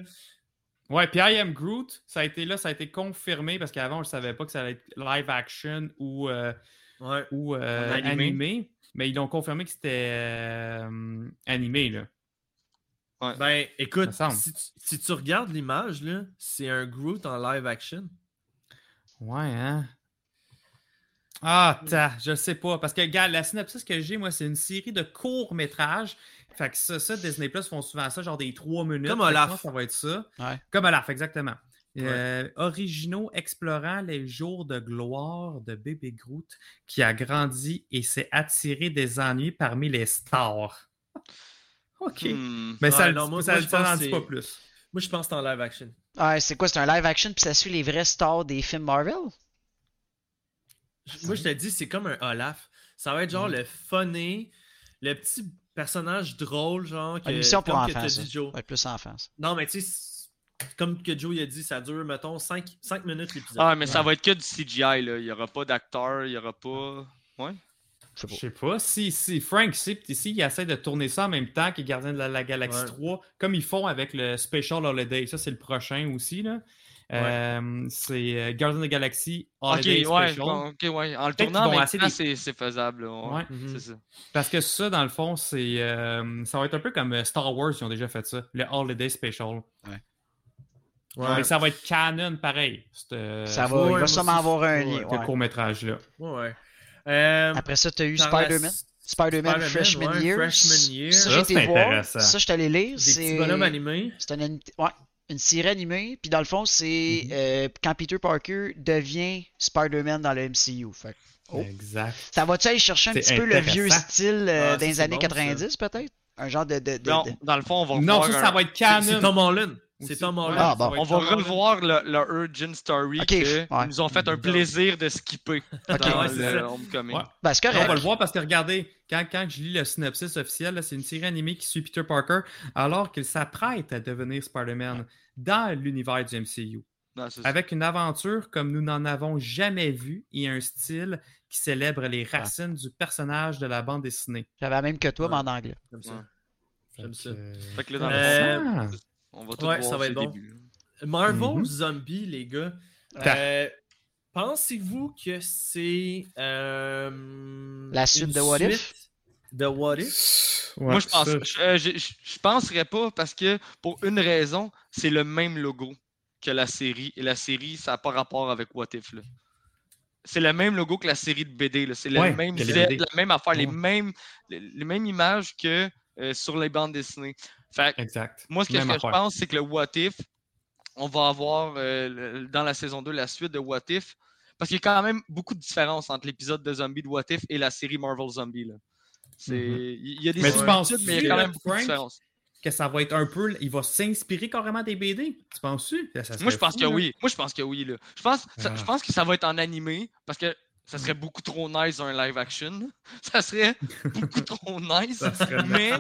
Ouais, puis I Am Groot, ça a été là, ça a été confirmé parce qu'avant, on ne savait pas que ça allait être live action ou, euh, ouais. ou euh, animé. animé. Mais ils ont confirmé que c'était euh, animé, là. Ben, écoute, si tu, si tu regardes l'image, là, c'est un Groot en live action. Ouais, hein? Ah, ta, je sais pas. Parce que, regarde, la synopsis que j'ai, moi, c'est une série de courts-métrages. Fait que ça, ça, Disney Plus font souvent ça, genre des trois minutes. Comme Olaf. moi, Ça va être ça. Ouais. Comme Olaf, exactement. Euh, originaux explorant les jours de gloire de bébé Groot qui a grandi et s'est attiré des ennuis parmi les stars. [LAUGHS] OK. Hmm. Mais ça Ouais, ne n'en que dit pas plus. Moi, je pense que c'est en live action. Ouais, c'est quoi? C'est un live action, puis ça suit les vrais stars des films Marvel? Moi, je te dis, c'est comme un Olaf. Ça va être genre le funny, le petit personnage drôle, genre. Que, Une émission pour enfants, Joe. Ouais, plus enfants. ça. Non, mais tu sais, comme que Joe il a dit, ça dure, mettons, 5, minutes l'épisode. Ah, mais ça va être que du CGI, là. Il n'y aura pas d'acteur, il n'y aura pas. Ouais. Je sais pas. Je sais pas. Si, si Frank, si, si il essaie de tourner ça en même temps que Gardien de la, la Galaxie Ouais. 3, comme ils font avec le Special Holiday, ça c'est le prochain aussi. Là. Euh, c'est euh, Gardien de la Galaxy Holiday ouais, Special. bon, ouais. En le tournant de- c'est c'est faisable. ouais. Ouais. Mhm. C'est ça. Parce que ça, dans le fond, c'est euh, ça va être un peu comme Star Wars, ils ont déjà fait ça, le Holiday Special. Ouais. Mais ça va être canon pareil. c'est, euh, Ça va, ouais, il va sûrement avoir un ouais, lien. ouais. court-métrage-là. Ouais. Euh, Après ça, tu as eu Spider-Man. Spider-Man Freshman. Freshman Year. Ça, Ça, je t'allais lire. Des C'est animés. c'est une, série animée. Puis dans le fond, c'est Mhm. euh, quand Peter Parker devient Spider-Man dans le MCU. Fait Oh. Exact. ça va-tu aller chercher un petit peu le vieux style euh, Ah, des années bon, ça. 90, peut-être? Un genre de. de, de- Non, de- dans le fond, on va Non, ça, un- ça va être canon. c'est Tom Holland. C'est. Tom Holland. Ah, bon. être On va revoir le, le Origin Story que ouais. ils nous ont fait un plaisir de skipper [LAUGHS] dans Ouais, le ça. Homecoming. Ouais. Ben, correct. on va le voir parce que regardez, quand, quand je lis le synopsis officiel, c'est une série animée qui suit Peter Parker alors qu'il s'apprête à devenir Spider-Man dans l'univers du MCU. Non, c'est ça. Avec une aventure comme nous n'en avons jamais vu et un style qui célèbre les racines du personnage de la bande dessinée. J'avais la même que toi, Ouais. mais en anglais. Comme ça. Ouais. J'aime ça. Fait que là, dans le Euh. On va tout ouais, voir ça va être bon. début. Marvel Mhm. Zombie, les gars. Euh, Pensez-vous que c'est. euh, La suite de What If? De What If? Moi, je pense, je, euh, je, je- je penserais pas parce que pour une raison, c'est le même logo que la série. Et la série, ça n'a pas rapport avec What If. là. C'est le même logo que la série de BD. là. C'est même la même affaire, les, mêmes, les, les mêmes images que euh, sur les bandes dessinées. Fait que Exact. moi, ce que, Même ce que je pense, c'est que le What If, on va avoir euh, le- dans la saison 2 la suite de What If. Parce qu'il y a quand même beaucoup de différences entre l'épisode de Zombie de What If et la série Marvel Zombie. là. C'est- Mhm. Il y a des Mais tu mais il y a quand même beaucoup de différences. Que ça va être un peu. Il va s'inspirer carrément des BD. Tu penses-tu? Moi, je pense fou, que là. oui. Moi, je pense que oui. Là. Je, pense, ça- Ah. je pense que ça va être en animé parce que ça serait beaucoup trop nice un live action. [LAUGHS] Ça serait beaucoup [LAUGHS] trop nice. Ça serait mais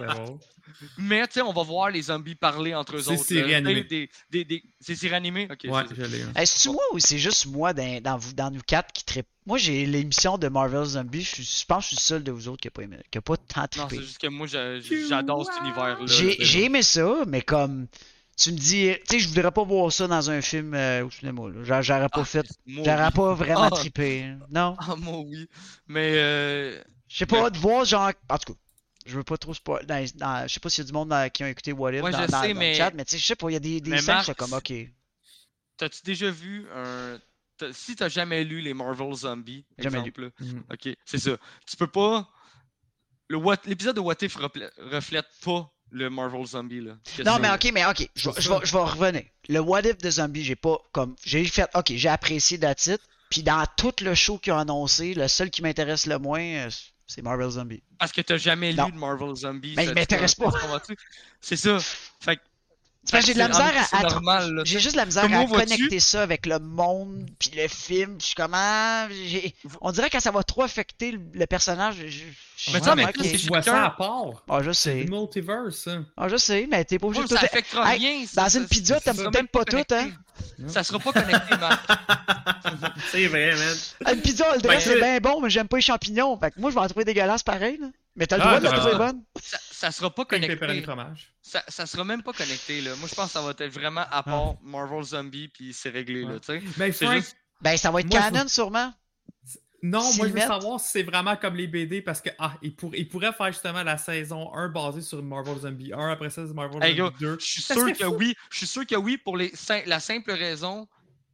mais tu sais, on va voir les zombies parler entre eux C'est autres. là. animée. Des, des, des, c'est? Ok. Ouais, c'est- hein. Est-ce moi ou c'est juste moi dans, dans, vous, dans nous quatre qui trippe? Moi, j'ai l'émission de Marvel Zombie. Je, pense que je suis le seul de vous autres qui n'a pas, aimé- qui a pas tant Non, trippé. c'est juste que moi, j'a- j'adore cet univers-là. J'ai là. j'ai aimé ça, mais comme tu me dis, tu sais, je voudrais pas voir ça dans un film euh, au cinéma. J'aurais pas Ah, fait, j'aurais oui. pas vraiment Ah. trippé. Non, Ah, moi, oui. Mais euh, je sais pas de voir genre, en tout cas, je veux pas trop spoiler. Je sais pas s'il y a du monde dans- qui a écouté What If Ouais, dans, sais, dans le mais- chat, mais tu sais, je sais pas, il y a des, des Mais scènes, Marc, comme ok. t'as-tu déjà vu un. Si t'as jamais lu les Marvel Zombies, Jamais exemple, là, Mhm. ok, c'est ça. Tu peux pas. What- L'épisode de What If reflète pas le Marvel Zombie. Là, Non, mais ok, mais ok, je, vais- je vais, je vais revenir. Le What If de Zombie, j'ai pas comme. J'ai fait, ok, j'ai apprécié That's It. Puis dans tout le show qu'ils ont annoncé, le seul qui m'intéresse le moins, euh, c'est Marvel Zombie. Parce que t'as jamais Non. lu de Marvel Zombie. Mais ça- il m'intéresse pas. C'est ça. Fait que j'ai de la c'est- misère à. normal. J'ai juste de la misère Comment à connecter ça avec le monde, puis le film. Je suis comment. On dirait que ça va trop affecter le, le personnage. je- je- je- Mais ça, mais ok. toi, c'est Tu vois ça à part. Ah, je C'est sais. le multiverse, hein. ça. Ah, je sais, mais t'es pas obligé de ça affectera Hey, rien. ça- Dans une pizza, t'aimes pas tout, hein? Ça sera pas connecté, Marc. [LAUGHS] C'est vrai, man. Ah, Une pizza, le dress, Ben, c'est bien bon, mais j'aime pas les champignons. Fait que moi, je vais en trouver dégueulasse pareil, là. Mais t'as le Ah, droit de la trouver bonne. Ça, ça sera pas connecté. fromage. Ça, ça sera même pas connecté. Là. Moi, je pense que ça va être vraiment à part Marvel Zombie, puis c'est réglé. Là, tu sais. Mais juste- Ben, ça va être Moi, je canon, sûrement. non, s'ils moi je veux mettent- savoir si c'est vraiment comme les BD parce que ah, ils, pour- ils pourraient faire justement la saison 1 basée sur Marvel Zombie 1, après ça c'est Marvel Hey, Zombie gars, 2. Je suis Ça sûr que fou. oui. Je suis sûr que oui pour les la simple raison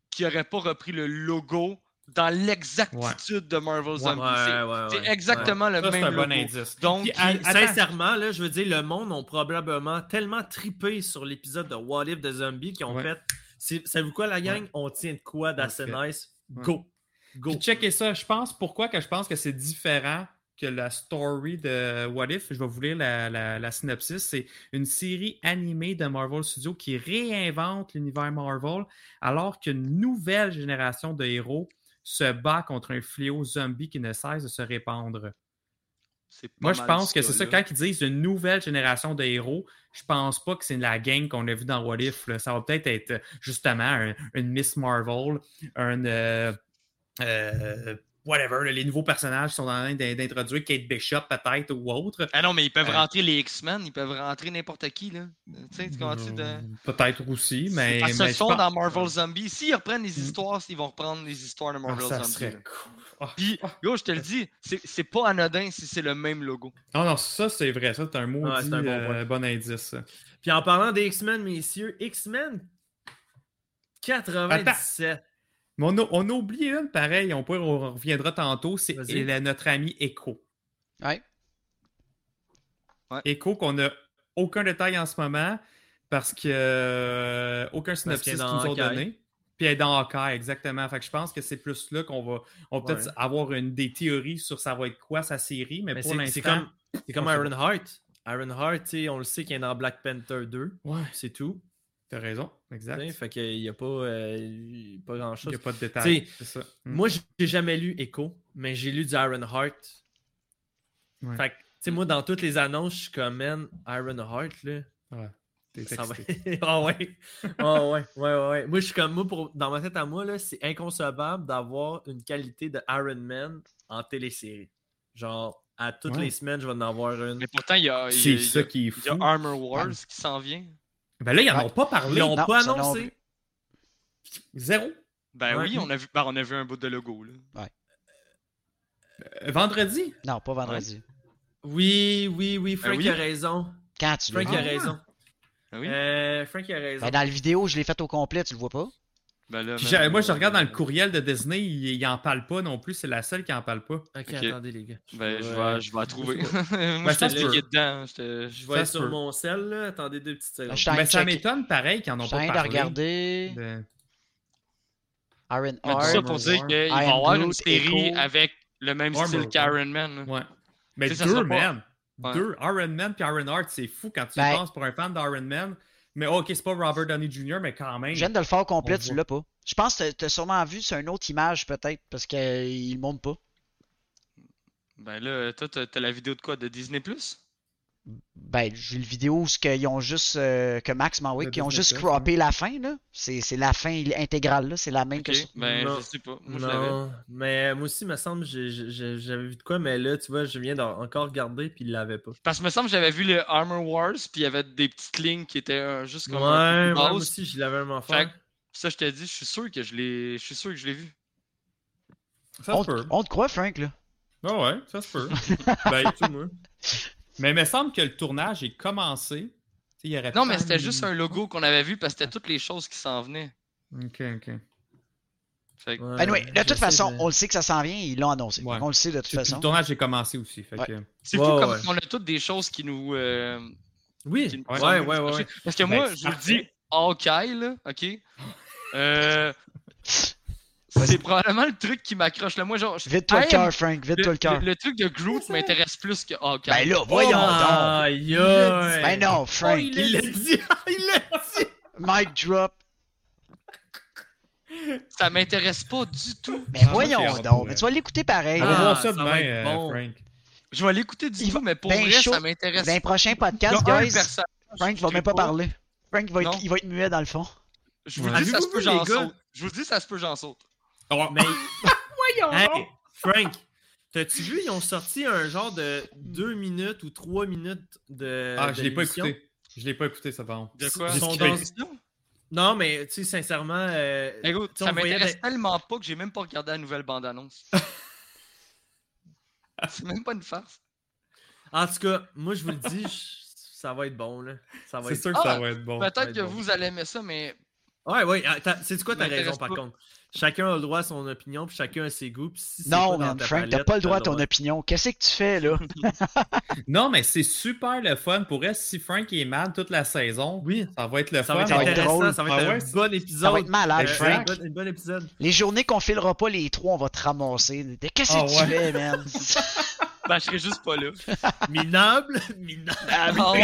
qu'ils n'auraient pas repris le logo dans l'exactitude de Marvel Zombie. C'est- Ouais, ouais, c'est ouais. exactement le Ça, c'est même un bon indice. Donc, Puis, à- sincèrement, là, je veux dire, le monde ont probablement tellement tripé sur l'épisode de What If de Zombie qu'ils ont Ouais. fait. Savez-vous quoi, la gang? On tient de quoi d'assez nice? Ouais. Go! Go! Puis checker ça. Je pense pourquoi que je pense que c'est différent que la story de What If? Je vais vous lire la, la- la synopsis. C'est une série animée de Marvel Studios qui réinvente l'univers Marvel alors qu'une nouvelle génération de héros se bat contre un fléau zombie qui ne cesse de se répandre. Moi, je pense que c'est ça. Quand ils disent une nouvelle génération de héros, je pense pas que c'est la gang qu'on a vu dans What If. là. Ça va peut-être être justement un- une Miss Marvel, un. euh, euh, whatever, là, les nouveaux personnages qui sont en train d'in- d'introduire, Kate Bishop peut-être ou autre. Ah non, mais ils peuvent Euh. rentrer les X-Men, ils peuvent rentrer n'importe qui, là. Tu sais, tu comprends-tu de... Euh, Peut-être aussi, mais. Parce que mais ce sont pense- dans Marvel Zombies. S'ils reprennent les Mm. histoires, ils vont reprendre les histoires de Ah, Marvel ça Zombies. serait cool. Ah. Puis, yo, je te le dis, c'est c'est pas anodin si c'est le même logo. Non, non, ça c'est vrai, ça c'est un mot Ouais, c'est un bon point. bon indice. ça. Puis en parlant des X-Men, messieurs, X-Men 97. Mais on a, on a oublié une, pareil, on, pourrait- on reviendra tantôt, c'est la- notre ami Echo. Ouais. Echo qu'on a aucun détail en ce moment parce que euh, aucun synopsis qu'ils nous ont donné. Puis elle est dans Hawkeye, exactement. Fait que je pense que c'est plus là qu'on va, on va peut-être Ouais. avoir une, des théories sur ça va être quoi sa série, mais, Mais pour c'est l'instant. c'est comme, Iron Heart. Iron Heart, on le sait qu'il est dans Black Panther 2. Ouais, C'est tout. T'as raison, exact. Fait qu'il n'y a pas, euh, pas Il grand-chose. n'y a pas de détails. Ça. Mm. Moi, j'ai jamais lu Echo, mais j'ai lu du Iron Heart. Ouais. Fait que, tu sais, moi, dans toutes les annonces, je suis comme, man, Iron Heart, là. T'es excité. [LAUGHS] ah ouais. Ah ouais, ouais, ouais, ouais. Moi, je suis comme, moi, pour... dans ma tête à moi, là, c'est inconcevable d'avoir une qualité de Iron Man en télésérie. Genre, à toutes Ouais. les semaines, je vais en avoir une. Mais pourtant, il y a, il y a- il y qui est il y a fou. Armor Wars qui s'en vient. Ben là, ils n'en Ouais. ont pas parlé. Ils l'ont Non, pas annoncé. Zéro. Ben Ouais. oui, on a, vu, ben, on a vu un bout de logo. Là. Euh, Vendredi? Non, pas vendredi. Oui, oui, oui, Frank oui. a raison. Quand tu Frank a raison. Ben oui? Euh, Frank a raison. Ben, dans la vidéo, je l'ai faite au complet, tu le vois pas? Ben là, moi, je euh, regarde dans le courriel de Disney, il, il en parle pas non plus. C'est la seule qui en parle pas. Ok, attendez, les gars. Ben, je vais, je vais la trouver. Je [LAUGHS] moi, Ben, ça légué dedans. Je vais Ça être sur mon sel, là. Attendez deux petites secondes. Ben, je Mais ça check. m'étonne pareil qu'ils en ont Je pas viens de parlé. regarder de- Iron Mais tout ça pour dire War. qu'il va y Iron avoir une série Echo. avec le même Armor style qu'Iron Man. Ouais. Mais ça deux, man. Deux. Iron Man puis Iron Heart, c'est fou quand tu Ben- penses pour un fan d'Iron Man. Mais oh, ok, c'est pas Robert Downey Jr., mais quand même. Je viens de le faire au complet, tu l'as pas. Je pense que t'as sûrement vu sur une autre image, peut-être, parce qu'il le montre pas. Ben là, toi, t'as t'as la vidéo de quoi? De Disney Plus? Ben, j'ai le vidéo où ce qu'ils ont juste, euh, que Max m'a envoyé, qu'ils ont juste croppé la fin, là. C'est c'est la fin intégrale, là. C'est la même que ça. ben Non. je sais pas. Moi, je l'avais. Non, mais moi aussi, il me semble, j'ai- j'ai- j'avais vu de quoi, mais là, tu vois, je viens d'encore regarder, puis il l'avait pas. Parce que me semble que j'avais vu le Armor Wars, puis il y avait des petites lignes qui étaient euh, juste Ouais, comme un ouais, moi aussi, je l'avais même Fait affaire. que- Ça, je t'ai dit, je suis sûr que je l'ai. Je suis sûr que je l'ai vu. Ça On, se peut. on te croit, Frank, là. Ah ouais, ça se peut. [LAUGHS] ben, tu moi. Mais il me semble que le tournage est commencé. Il aurait Non, mais c'était juste un logo qu'on avait vu parce que c'était toutes les choses qui s'en venaient. Ok, ok. Fait que- Ouais, Anyway, de toute façon, de- on le sait que ça s'en vient, ils l'ont annoncé. Ouais. On le sait de toute façon. Le tournage est commencé aussi. Fait Ouais. que... C'est fou comme on a toutes des choses qui nous. euh, Oui, qui nous ouais, ouais, ouais. Parce que Ben, moi, je vous dis Hawkeye, là, ok? Euh, [LAUGHS] c'est probablement le truc qui m'accroche là. Moi, genre, je- Vite-toi le cœur, Frank, vite-toi le le, cœur. le- le truc de Groot m'intéresse plus que Hawkeye. Ben là, voyons donc. Aïe, aïe. Ben non, Oh, Frank. il l'a dit, [LAUGHS] il l'a dit. Mic drop. Ça m'intéresse pas du tout. Mais Ah, voyons donc. Mais tu vas l'écouter pareil. Ah, ça ça demain, euh, bon. Frank. Je vais l'écouter du Il tout, va- mais pour ben vrai, chaud. ça m'intéresse. Dans a podcasts, un guys, Frank va même pas parler. Frank va être, il va être muet dans le fond. Je vous Ouais. dis, ça se peut, gars? saute. Je vous dis, ça se peut, j'en saute. Oh, Mais. [LAUGHS] Hey, Frank, t'as-tu vu, ils ont sorti un genre de 2 minutes ou 3 minutes de. Ah, de je l'ai pas écouté. Je l'ai pas écouté, ça va. De quoi? Ils sont Discret. dans- Non, mais tu sais, sincèrement. euh, Écoute, ça m'intéresse tellement pas que j'ai même pas regardé la nouvelle bande-annonce. [LAUGHS] C'est même pas une farce. En tout cas, moi, je vous le dis, je- ça va être bon, là. Ça va C'est être... sûr que Ah, ça va être bon. va Peut-être être que bon. vous allez aimer ça, mais Ouais, ouais. C'est quoi, t'as M'intéresse raison, par pas. contre? Chacun a le droit à son opinion, puis chacun a ses goûts. Puis si c'est Non, pas dans man, ta Frank, t'as pas le droit à ton opinion. Qu'est-ce que tu fais, là? [LAUGHS] Non, mais c'est super le fun. Pour elle, si Frank est mal toute la saison, Oui, ça va être le ça fun. va être Ça va être intéressant, drôle. ça va être Ah un ouais, bon épisode. Ça va être malade, Euh, Frank. un bon- un bon épisode. Les journées qu'on filera pas les trois, on va te ramasser. Qu'est-ce que Ah tu ouais. fais, man? [LAUGHS] ben, je serai juste pas là. [LAUGHS] Minable, minable. Ah, oui.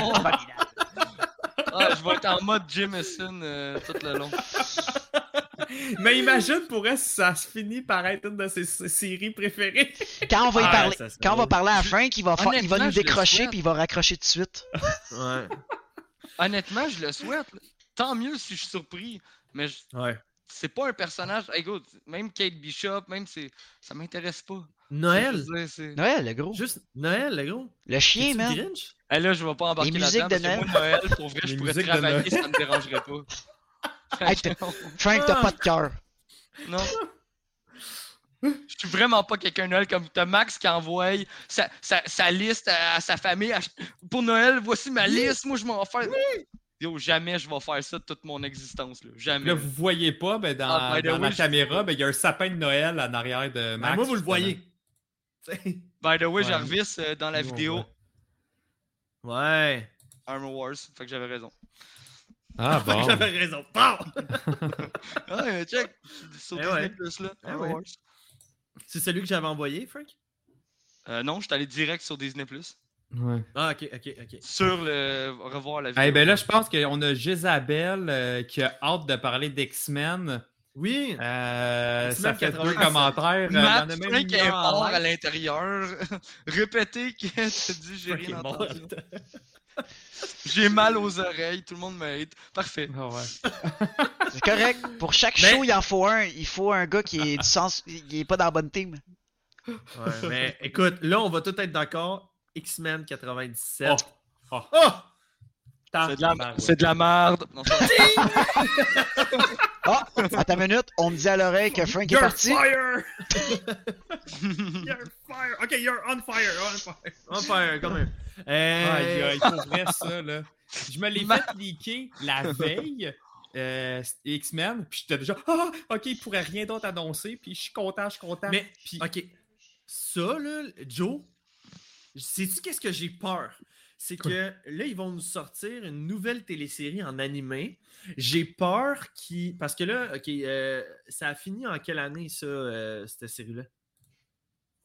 Ah, je vais être en mode Jameson euh, tout le long. [LAUGHS] Mais imagine pour elle si ça se finit par être une de ses ses séries préférées. [LAUGHS] Quand on va y Ah, parler, ça serait quand on va drôle. parler à Frank, il va, faire- il va nous décrocher puis il va raccrocher tout de suite. [LAUGHS] Ouais, Honnêtement, je le souhaite. Tant mieux si je suis surpris. Mais je- ouais. c'est pas un personnage. Écoute, même Kate Bishop, même c'est. Ça m'intéresse pas. Noël. Dire, Noël, le gros. Juste Noël, le gros. Le chien, man. Grinch? Eh, là, je vais pas embarquer Les là-dedans. moi, Noël, pour vrai, je pourrais travailler, Noël. ça me dérangerait pas. Hey, Frank, t'as pas de cœur. Non. [LAUGHS] Je suis vraiment pas quelqu'un Noël comme t'as Max qui envoie sa, sa, sa liste à, à sa famille. à pour Noël, voici ma liste, moi je m'en vais faire. Yo, jamais je vais faire ça de toute mon existence. Là. Jamais. Là, vous voyez pas, ben, dans, Ah, by the dans way, ma je- caméra, ben, il y a un sapin de Noël en arrière de Ben, Max. moi, vous le voyez. [LAUGHS] By the way, Ouais. Jarvis, euh, dans la vidéo. Ouais. Armor Wars, fait que j'avais raison. Ah bon. [LAUGHS] J'avais raison. Bon! [LAUGHS] Ah, euh, check! Sur Eh Disney ouais. Plus, là. Eh ouais. C'est celui que j'avais envoyé, Frank? Euh, non, je suis allé direct sur Disney Plus. Ouais. Ah, ok, ok, ok. Sur le. Revoir la vidéo. Eh ben là, je pense qu'on a Jezabel euh, qui a hâte de parler d'X-Men. Oui! Euh, ça fait deux 87. commentaires. euh, il y en Matt, a même Frank est mort à l'intérieur. [LAUGHS] Répétez que tu dis j'ai rien mort. entendu. J'ai mal aux oreilles, tout le monde m'aide. Parfait. Ah ouais. [LAUGHS] C'est correct. Pour chaque Mais- show, il en faut un. Il faut un gars qui est du sens. Il est pas dans la bonne team. Ouais, mais écoute, là, on va tous être d'accord. X-Men 97. Oh. Oh. Oh! C'est de la, Tabarnak, c'est de la merde. Ah, attends une minute. On me dit à l'oreille que Frank est You're parti. fire! [LAUGHS] you're fire! Ok, you're on fire, on fire. On fire, quand même. Euh, Aïe, aïe, pour vrai, ça, là. Je me l'ai Ma- fait leaker la veille, euh, X-Men, puis j'étais déjà, ah, ok, il pourrait rien d'autre annoncer, puis je suis content, je suis content. Mais, puis, ok, ça, là, Joe, sais-tu qu'est-ce que j'ai peur? C'est que là, ils vont nous sortir une nouvelle télésérie en animé. J'ai peur qu'ils. Parce que là, ok, euh, ça a fini en quelle année, ça, euh, cette série-là? Tu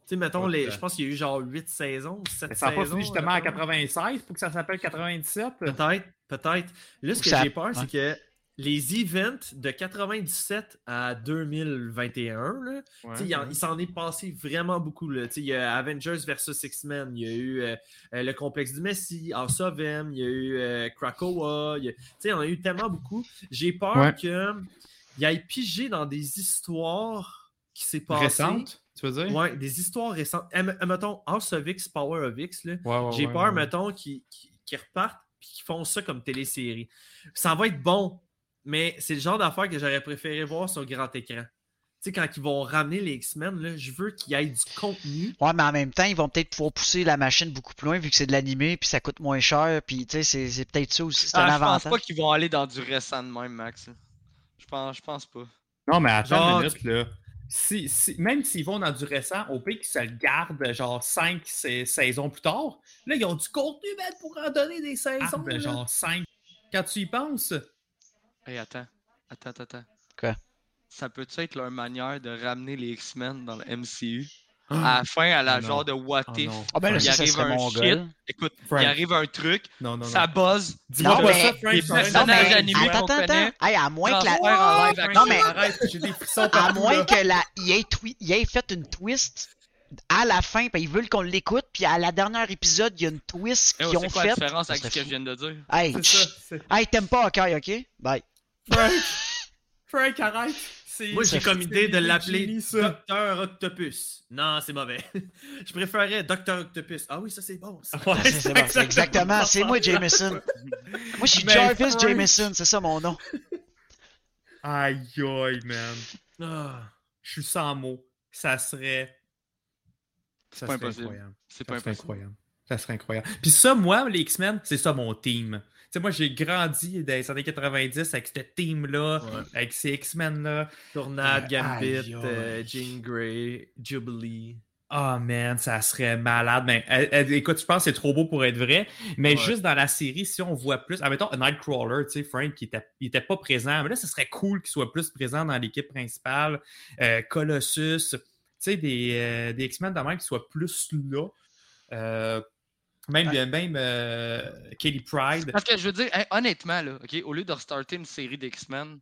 sais, mettons, les, je pense qu'il y a eu genre 8 saisons, 7 ça n'a pas saisons. fini justement à mettons. 96 pour que ça s'appelle 97. Peut-être, peut-être. Là, ce que ça- j'ai peur, ouais. c'est que les events de 97 à 2021, là, tu sais, il, en- il s'en est passé vraiment beaucoup. Là. Il y a Avengers versus X-Men, il y a eu euh, euh, le complexe du Messie, House of M, il y a eu euh, Krakoa, il y en a eu tellement beaucoup. J'ai peur Ouais. qu'il aille piger dans des histoires qui s'est passées. Récente, tu veux dire? Ouais, des histoires récentes. Me- mettons, House of X, Power of X, j'ai peur, mettons, qu'ils repartent et qu'ils font ça comme télésérie. Ça va être bon, mais c'est le genre d'affaire que j'aurais préféré voir sur grand écran. Tu sais, quand ils vont ramener les X-Men, là, je veux qu'il y ait du contenu. Ouais, mais en même temps, ils vont peut-être pouvoir pousser la machine beaucoup plus loin vu que c'est de l'animé puis ça coûte moins cher. Puis, tu sais, c'est- c'est peut-être ça aussi. C'est un Ah, je pense avantage. pas qu'ils vont aller dans du récent de même, Max. Je pense, je pense pas. Non, mais attends Genre, une minute, là. Si, si- même s'ils vont dans du récent, au pire qu'ils se le gardent genre 5 saisons plus tard, là, ils ont du contenu, man, pour en donner des saisons. Ah, ben, là. genre 5. Quand tu y penses, Hey, attends. Attends, attends, attends. Quoi? Ça peut-tu être leur manière de ramener les X-Men dans le MCU? À la fin, à la Ah non. genre de What Oh If. non. Ah, ben là, Il ça, arrive un mon shit. goal. Écoute, Frank. il arrive un truc, non, non, non. ça buzz. Dis-moi Non, pas mais- ça, Frank. les mais animés attends, attends, connaît, attends. Hey, à moins que la. live. Non, mais- Arrête, j'ai des frissons À moins là. que la il ait, twi- il ait fait une twist à la fin, puis ils veulent qu'on l'écoute, puis à la dernière épisode, il y a une twist Eh, qu'ils oh, ont C'est quoi faite. la différence Ça avec ce que je viens de dire? Hey, hey, t'aimes pas Hawkeye, ok? Bye. Frank, Frank, arrête. C'est- Moi, j'ai comme idée de l'appeler. Docteur Octopus. Non, c'est mauvais. [LAUGHS] je préférerais Docteur Octopus. Ah oui, ça c'est bon. ça. Ouais, C'est- c'est bon, c'est exactement, c'est moi, Jameson. Moi, je suis Mais Jarvis Frank- Jameson, c'est ça mon nom. Aïe, aïe, man. Ah. Je suis sans mots. Ça serait. Ça pas serait impossible. incroyable. C'est pas Ça serait impossible. incroyable. Ça serait incroyable. Puis ça, moi, les X-Men, c'est ça mon team. Tu sais, moi, j'ai grandi dans les années 90 avec ce team-là, Ouais. avec ces X-Men-là. Tornade, Euh, Gambit, euh, Jean Grey, Jubilee. Ah, man, ça serait malade. Ben, euh, euh, écoute, je pense que c'est trop beau pour être vrai. Mais Ouais. juste dans la série, si on voit plus. Admettons, Nightcrawler, tu sais, Frank, il était, il était pas présent. Mais là, ce serait cool qu'il soit plus présent dans l'équipe principale. Euh, Colossus, tu sais, des, euh, des X-Men même qui soient plus là. Euh, même même euh, Katie Pride. Parce que je veux dire, hey, honnêtement, là, au lieu de restarter une série d'X-Men,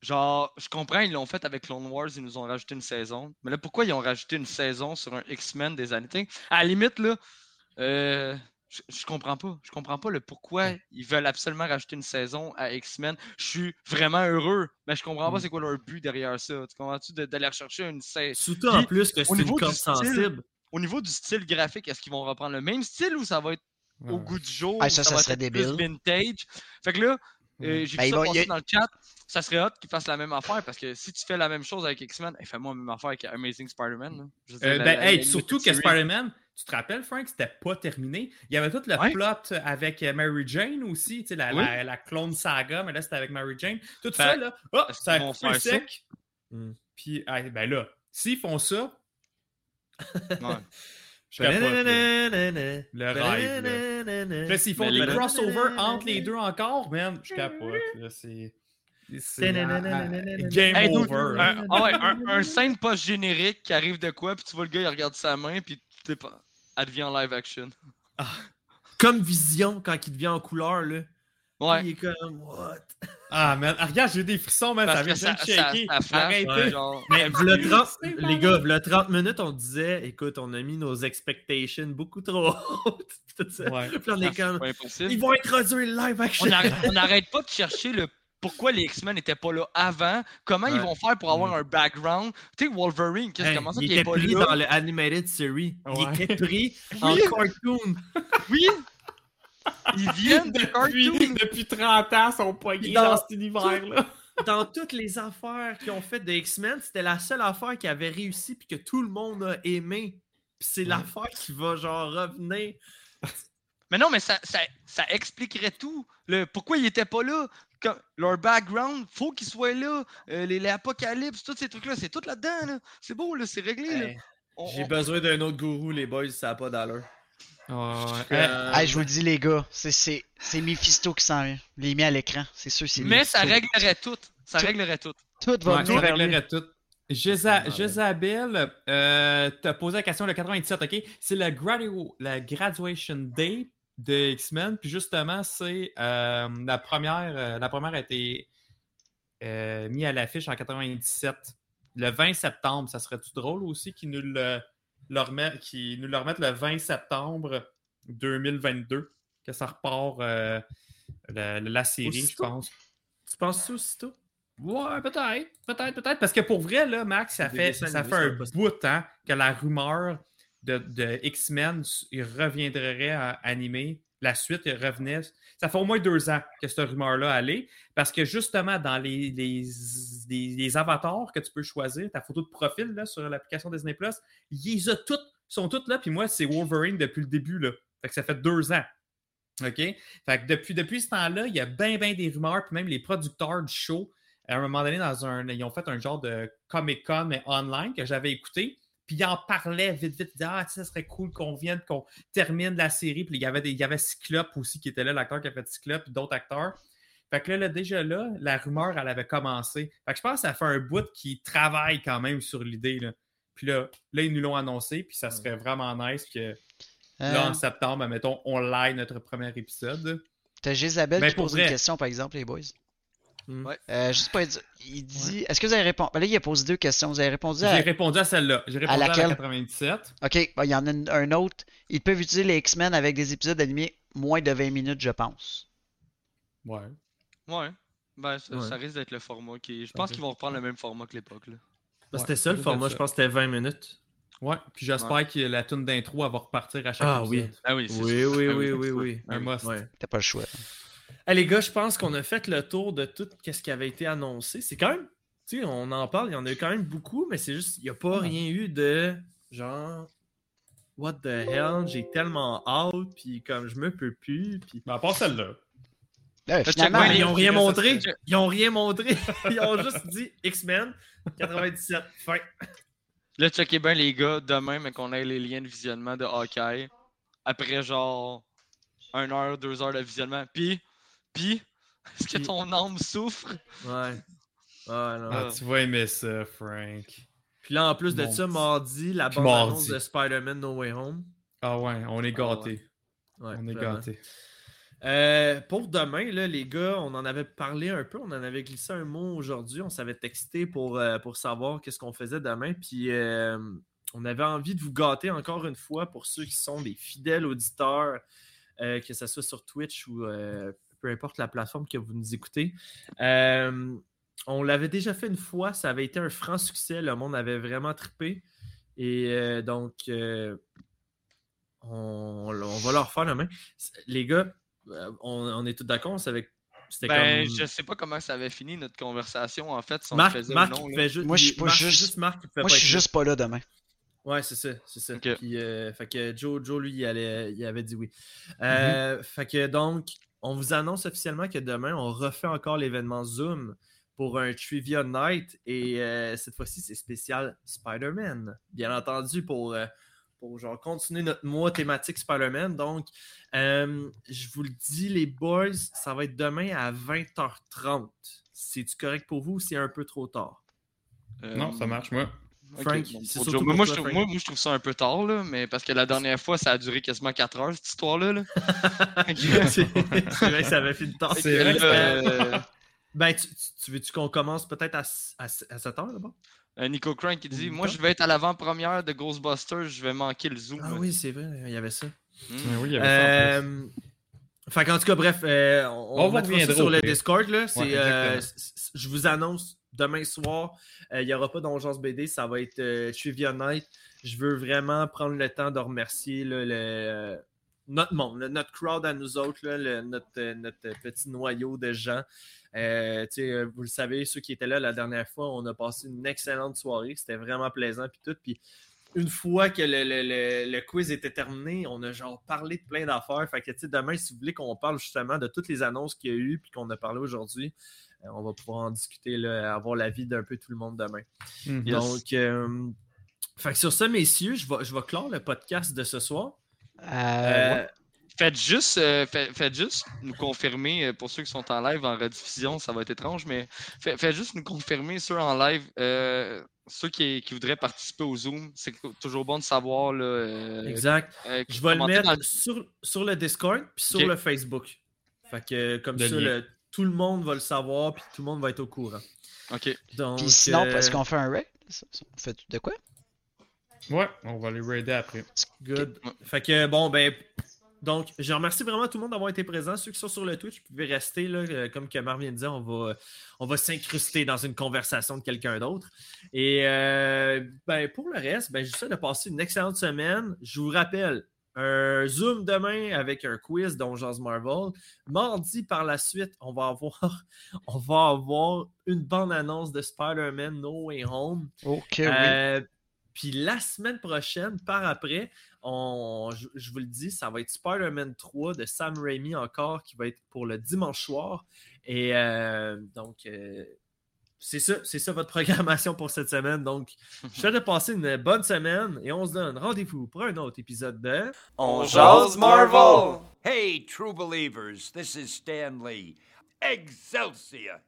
genre, je comprends, ils l'ont fait avec Clone Wars, ils nous ont rajouté une saison. Mais là, pourquoi ils ont rajouté une saison sur un X-Men des années? À la limite, là, euh, Je, je comprends pas. Je comprends pas le pourquoi ils veulent absolument rajouter une saison à X-Men. Je suis vraiment heureux, mais je comprends pas Mm. c'est quoi leur but derrière ça. Tu comprends-tu de- d'aller rechercher une saison? Surtout en plus que c'est une corde sensible. Au niveau du style graphique, est-ce qu'ils vont reprendre le même style ou ça va être au goût du jour? Ah, ça, ça va serait être plus débile. vintage? Fait que là, euh, j'ai Ben, vu ça passer a- dans le chat. Ça serait hot qu'ils fassent la même affaire parce que si tu fais la même chose avec X-Men, eh, fais-moi la même affaire avec Amazing Spider-Man. Euh, ben, la- hey, la surtout que. Spider-Man, tu te rappelles, Frank, c'était pas terminé. Il y avait tout le Ouais. plot avec euh, Mary Jane aussi, tu sais, la, Oui. la, la clone saga, mais là, c'était avec Mary Jane. Tout Fait- ça, là, oh, ça a coupé sec. Hmm. Puis, ben là, s'ils font ça, Ouais. je capote, là. Le rêve, là. S'ils font des crossovers entre les deux encore, man, je capote. Là, c'est. Game Hey, over. un, ah ouais, un, un scène post-générique qui arrive de quoi, puis tu vois le gars, il regarde sa main, puis t'es pas... elle devient en live action. Comme Vision quand il devient en couleur, là. Ouais. Il est comme, what? [LAUGHS] Ah, man, ah, regarde, j'ai eu des frissons, man, ça Parce vient que de ça, ça, ça flash, Arrêtez. genre... Mais [LAUGHS] v'là 30, C'est les gars, v'là 30 minutes, on disait, écoute, on a mis nos expectations beaucoup trop hautes. [LAUGHS] Tout ça. Ouais. Puis on est comme, ils vont introduire le live action. On n'arrête on n'arrête pas de chercher le pourquoi les X-Men n'étaient pas là avant, comment ils Ouais. vont faire pour avoir un background. Tu sais, Wolverine, qu'est-ce Hey, comment ça il qu'il est était pas pris là? dans le animated series. Ouais. Il était pris en cartoon. Oui! Ils viennent de Depuis, cartoon! depuis 30 ans, ils sont pognés Dans dans, cet univers-là. Dans toutes les affaires qu'ils ont faites de X-Men, c'était la seule affaire qui avait réussi puis que tout le monde a aimé. Puis c'est l'affaire qui va genre revenir. Mais non, mais ça, ça, ça expliquerait tout. Le, pourquoi ils étaient pas là? Leur background, faut qu'ils soient là. Euh, les, les apocalypses, tous ces trucs-là, c'est tout là-dedans. Là. C'est beau, là, c'est réglé. Hey, J'ai on- besoin d'un autre gourou, les boys, ça n'a pas d'allure. Euh, Hey, je vous le dis, les gars, c'est- c'est c'est Mephisto qui s'en vient. Je l'ai mis à l'écran, c'est sûr, c'est Mais ça réglerait tout. Ça Tout. réglerait tout. Tout va Ouais, réglerait tout. Jézabel euh, t'a posé la question le 97, OK? C'est le, gradu- la Graduation Day de X-Men. Puis justement, c'est euh, la première euh, la première a été euh, mise à l'affiche en 97. Le 20 septembre, ça serait-tu drôle aussi qu'ils nous le, le remettent, qu'ils nous le remettent le 20 septembre 2022, que ça repart euh, la, la série, je pense. Tu penses ça aussitôt? Ouais, peut-être, peut-être, peut-être. Parce que pour vrai, là, Max, ça fait, ça fait un bout hein, que la rumeur de, de X-Men reviendrait à animer. La suite, revenait. Ça fait au moins deux ans que cette rumeur-là allait. Parce que justement, dans les, avatars que tu peux choisir, ta photo de profil là, sur l'application Disney Plus, ils ont toutes, sont toutes là. Puis moi, c'est Wolverine depuis le début. Là. Fait que ça fait deux ans. OK? Depuis, depuis ce temps-là, il y a bien, bien des rumeurs. Puis même les producteurs du show, à un moment donné, dans un, ils ont fait un genre de Comic-Con, online, que j'avais écouté. Puis ils en parlaient vite, vite. Disaient, ah, tu sais, ça serait cool qu'on vienne, qu'on termine la série. Puis il y avait, des, il y avait Cyclope aussi qui était là, l'acteur qui a fait Cyclope, puis d'autres acteurs. Fait que là, là, déjà là, la rumeur, elle avait commencé. Fait que je pense que ça fait un bout qui travaille quand même sur l'idée. Là. Puis là, là, ils nous l'ont annoncé, puis ça serait vraiment nice que là, Euh, en septembre, mettons, on live notre premier épisode. T'as Jézabel Ben, qui pose une question, par exemple, les boys. Ouais. Euh, juste pour être... Il dit... Est-ce que vous avez répondu... Ben là, il a posé deux questions. Vous avez répondu J'ai à... répondu à celle-là. J'ai répondu à, laquelle? la 97. Ok, ben, il y en a une- un autre. Ils peuvent utiliser les X-Men avec des épisodes animés moins de 20 minutes, je pense. Ouais. Ouais. Ben, ça, Ouais. ça risque d'être le format qui. Je pense qu'ils vont reprendre le même format que l'époque. là. Ouais, c'était ça le ça, format, ça. je pense que c'était 20 minutes. Ouais. Puis j'espère que la tune d'intro, elle va repartir à chaque Ah oui. Ah oui, c'est Oui, sûr. oui, Ah oui, oui, oui, oui. Un must. Ouais. T'as pas le choix. Hey, les gars, je pense qu'on a fait le tour de tout ce qui avait été annoncé. C'est quand même, tu sais, on en parle, il y en a eu quand même beaucoup, mais c'est juste, il n'y a pas Ouais. rien eu de genre, what the hell, j'ai tellement hâte, puis comme je me peux plus, puis. Mais à part celle-là. Ouais, les- ils ont rien montré. Ils ont rien montré. Ils ont juste dit X-Men 97. Fin. Là, checkez bien les gars, demain, mais qu'on ait les liens de visionnement de Hawkeye. Après genre 1 heure, 2 heures de visionnement. Puis, puis, [LAUGHS] est-ce que ton âme souffre? Ouais. Non. Ah, tu vas aimer ça, Frank. Puis là, en plus de Mon ça, mardi, la bande-annonce de Spider-Man No Way Home. Ah ouais, on est Ah gâtés. Ouais, on est vraiment. gâtés. Euh, pour demain, là, les gars, on en avait parlé un peu, on en avait glissé un mot aujourd'hui, on s'avait texté pour, euh, pour savoir qu'est-ce qu'on faisait demain, puis euh, on avait envie de vous gâter encore une fois pour ceux qui sont des fidèles auditeurs euh, que ce soit sur Twitch ou euh, peu importe la plateforme que vous nous écoutez. Euh, on l'avait déjà fait une fois, ça avait été un franc succès, le monde avait vraiment trippé. Et euh, donc, euh, on, on va leur faire demain. Les gars, on, on est tous d'accord, on savait c'était Ben, comme... je sais pas comment ça avait fini notre conversation, en fait, si on Marc, faisait Marc, fait juste. Moi, je suis il- pas Marc, juste- juste Marc Moi, pas je suis juste pas là demain. Ouais, c'est ça, c'est ça. Puis, euh, fait que Joe, Joe lui, il, allait, il avait dit oui. Euh, Fait que donc, on vous annonce officiellement que demain, on refait encore l'événement Zoom pour un Trivia Night. Et euh, cette fois-ci, c'est spécial Spider-Man. Bien entendu, pour, euh, pour genre continuer notre mois thématique Spider-Man. Donc, euh, je vous le dis, les boys, ça va être demain à 20h30. C'est-tu correct pour vous ou c'est un peu trop tard? Non, ça marche, moi. Frank, bon, surtout pour moi, toi, je trouve, Frank. moi, moi, je trouve ça un peu tard, là, mais parce que la dernière fois, ça a duré quasiment 4 heures, cette histoire-là. là. [LAUGHS] [LAUGHS] c'est vrai que ça avait fait tard. C'est vrai. Euh, Ben, tu, tu- tu veux-tu qu'on commence peut-être à, à, à 7 heures d'abord? euh, Nico Crank qui dit Moi, je vais être à l'avant-première de Ghostbusters, je vais manquer le Zoom. Ah oui, c'est vrai, il y avait ça. Hmm. Ouais, oui, il y avait ça en plus. Euh, fait qu'en tout cas, bref, euh, on, reviendra sur le. Discord. Là, Ouais, euh, je vous annonce demain soir, euh, il n'y aura pas d'Ongeance BD, ça va être euh. Je veux vraiment prendre le temps de remercier euh, notre monde, notre crowd à nous autres, notre, euh, petit noyau de gens. Vous le savez, ceux qui étaient là la dernière fois, on a passé une excellente soirée. C'était vraiment plaisant. Puis tout. Puis une fois que le, le- le- le quiz était terminé, on a genre parlé de plein d'affaires. Fait que tu sais, demain, si vous voulez qu'on parle justement de toutes les annonces qu'il y a eu puis qu'on a parlé aujourd'hui, euh, on va pouvoir en discuter, là, avoir l'avis d'un peu tout le monde demain. Mhm. Donc, euh, fait que sur ça, messieurs, je vais, je vais clore le podcast de ce soir. Euh, Euh, ouais. Faites juste, euh, fait- faites juste nous confirmer, euh, pour ceux qui sont en live, en rediffusion, ça va être étrange, mais fait- faites juste nous confirmer, ceux en live, euh, ceux qui, qui voudraient participer au Zoom, c'est toujours bon de savoir. Là, euh, exact. euh, Je vais le dans mettre sur, sur le Discord puis sur le Facebook. Fait que comme ça, le- tout le monde va le savoir puis tout le monde va être au courant. Ok. Donc, Puis sinon, euh, est-ce qu'on fait un raid? On fait de quoi? Ouais, on va les raider après. Good. Fait que bon, ben. Donc, je remercie vraiment tout le monde d'avoir été présent. Ceux qui sont sur le Twitch, vous pouvez rester là, euh, comme que de dire, on va, on va s'incruster dans une conversation de quelqu'un d'autre. Et euh, ben, pour le reste, ben, j'essaie de passer une excellente semaine. Je vous rappelle, un Zoom demain avec un quiz Donjons Marvel. Mardi, par la suite, on va avoir, [LAUGHS] on va avoir une bande-annonce de Spider-Man No Way Home. Ok, oui. Puis la semaine prochaine, par après, on, je, je vous le dis, ça va être Spider-Man 3 de Sam Raimi encore, qui va être pour le dimanche soir. Et euh, donc, euh, c'est ça, c'est ça votre programmation pour cette semaine. Donc, je souhaite de passer une bonne semaine et on se donne rendez-vous pour un autre épisode de On jase Marvel! Hey, true believers, this is Stan Lee. Excelsior!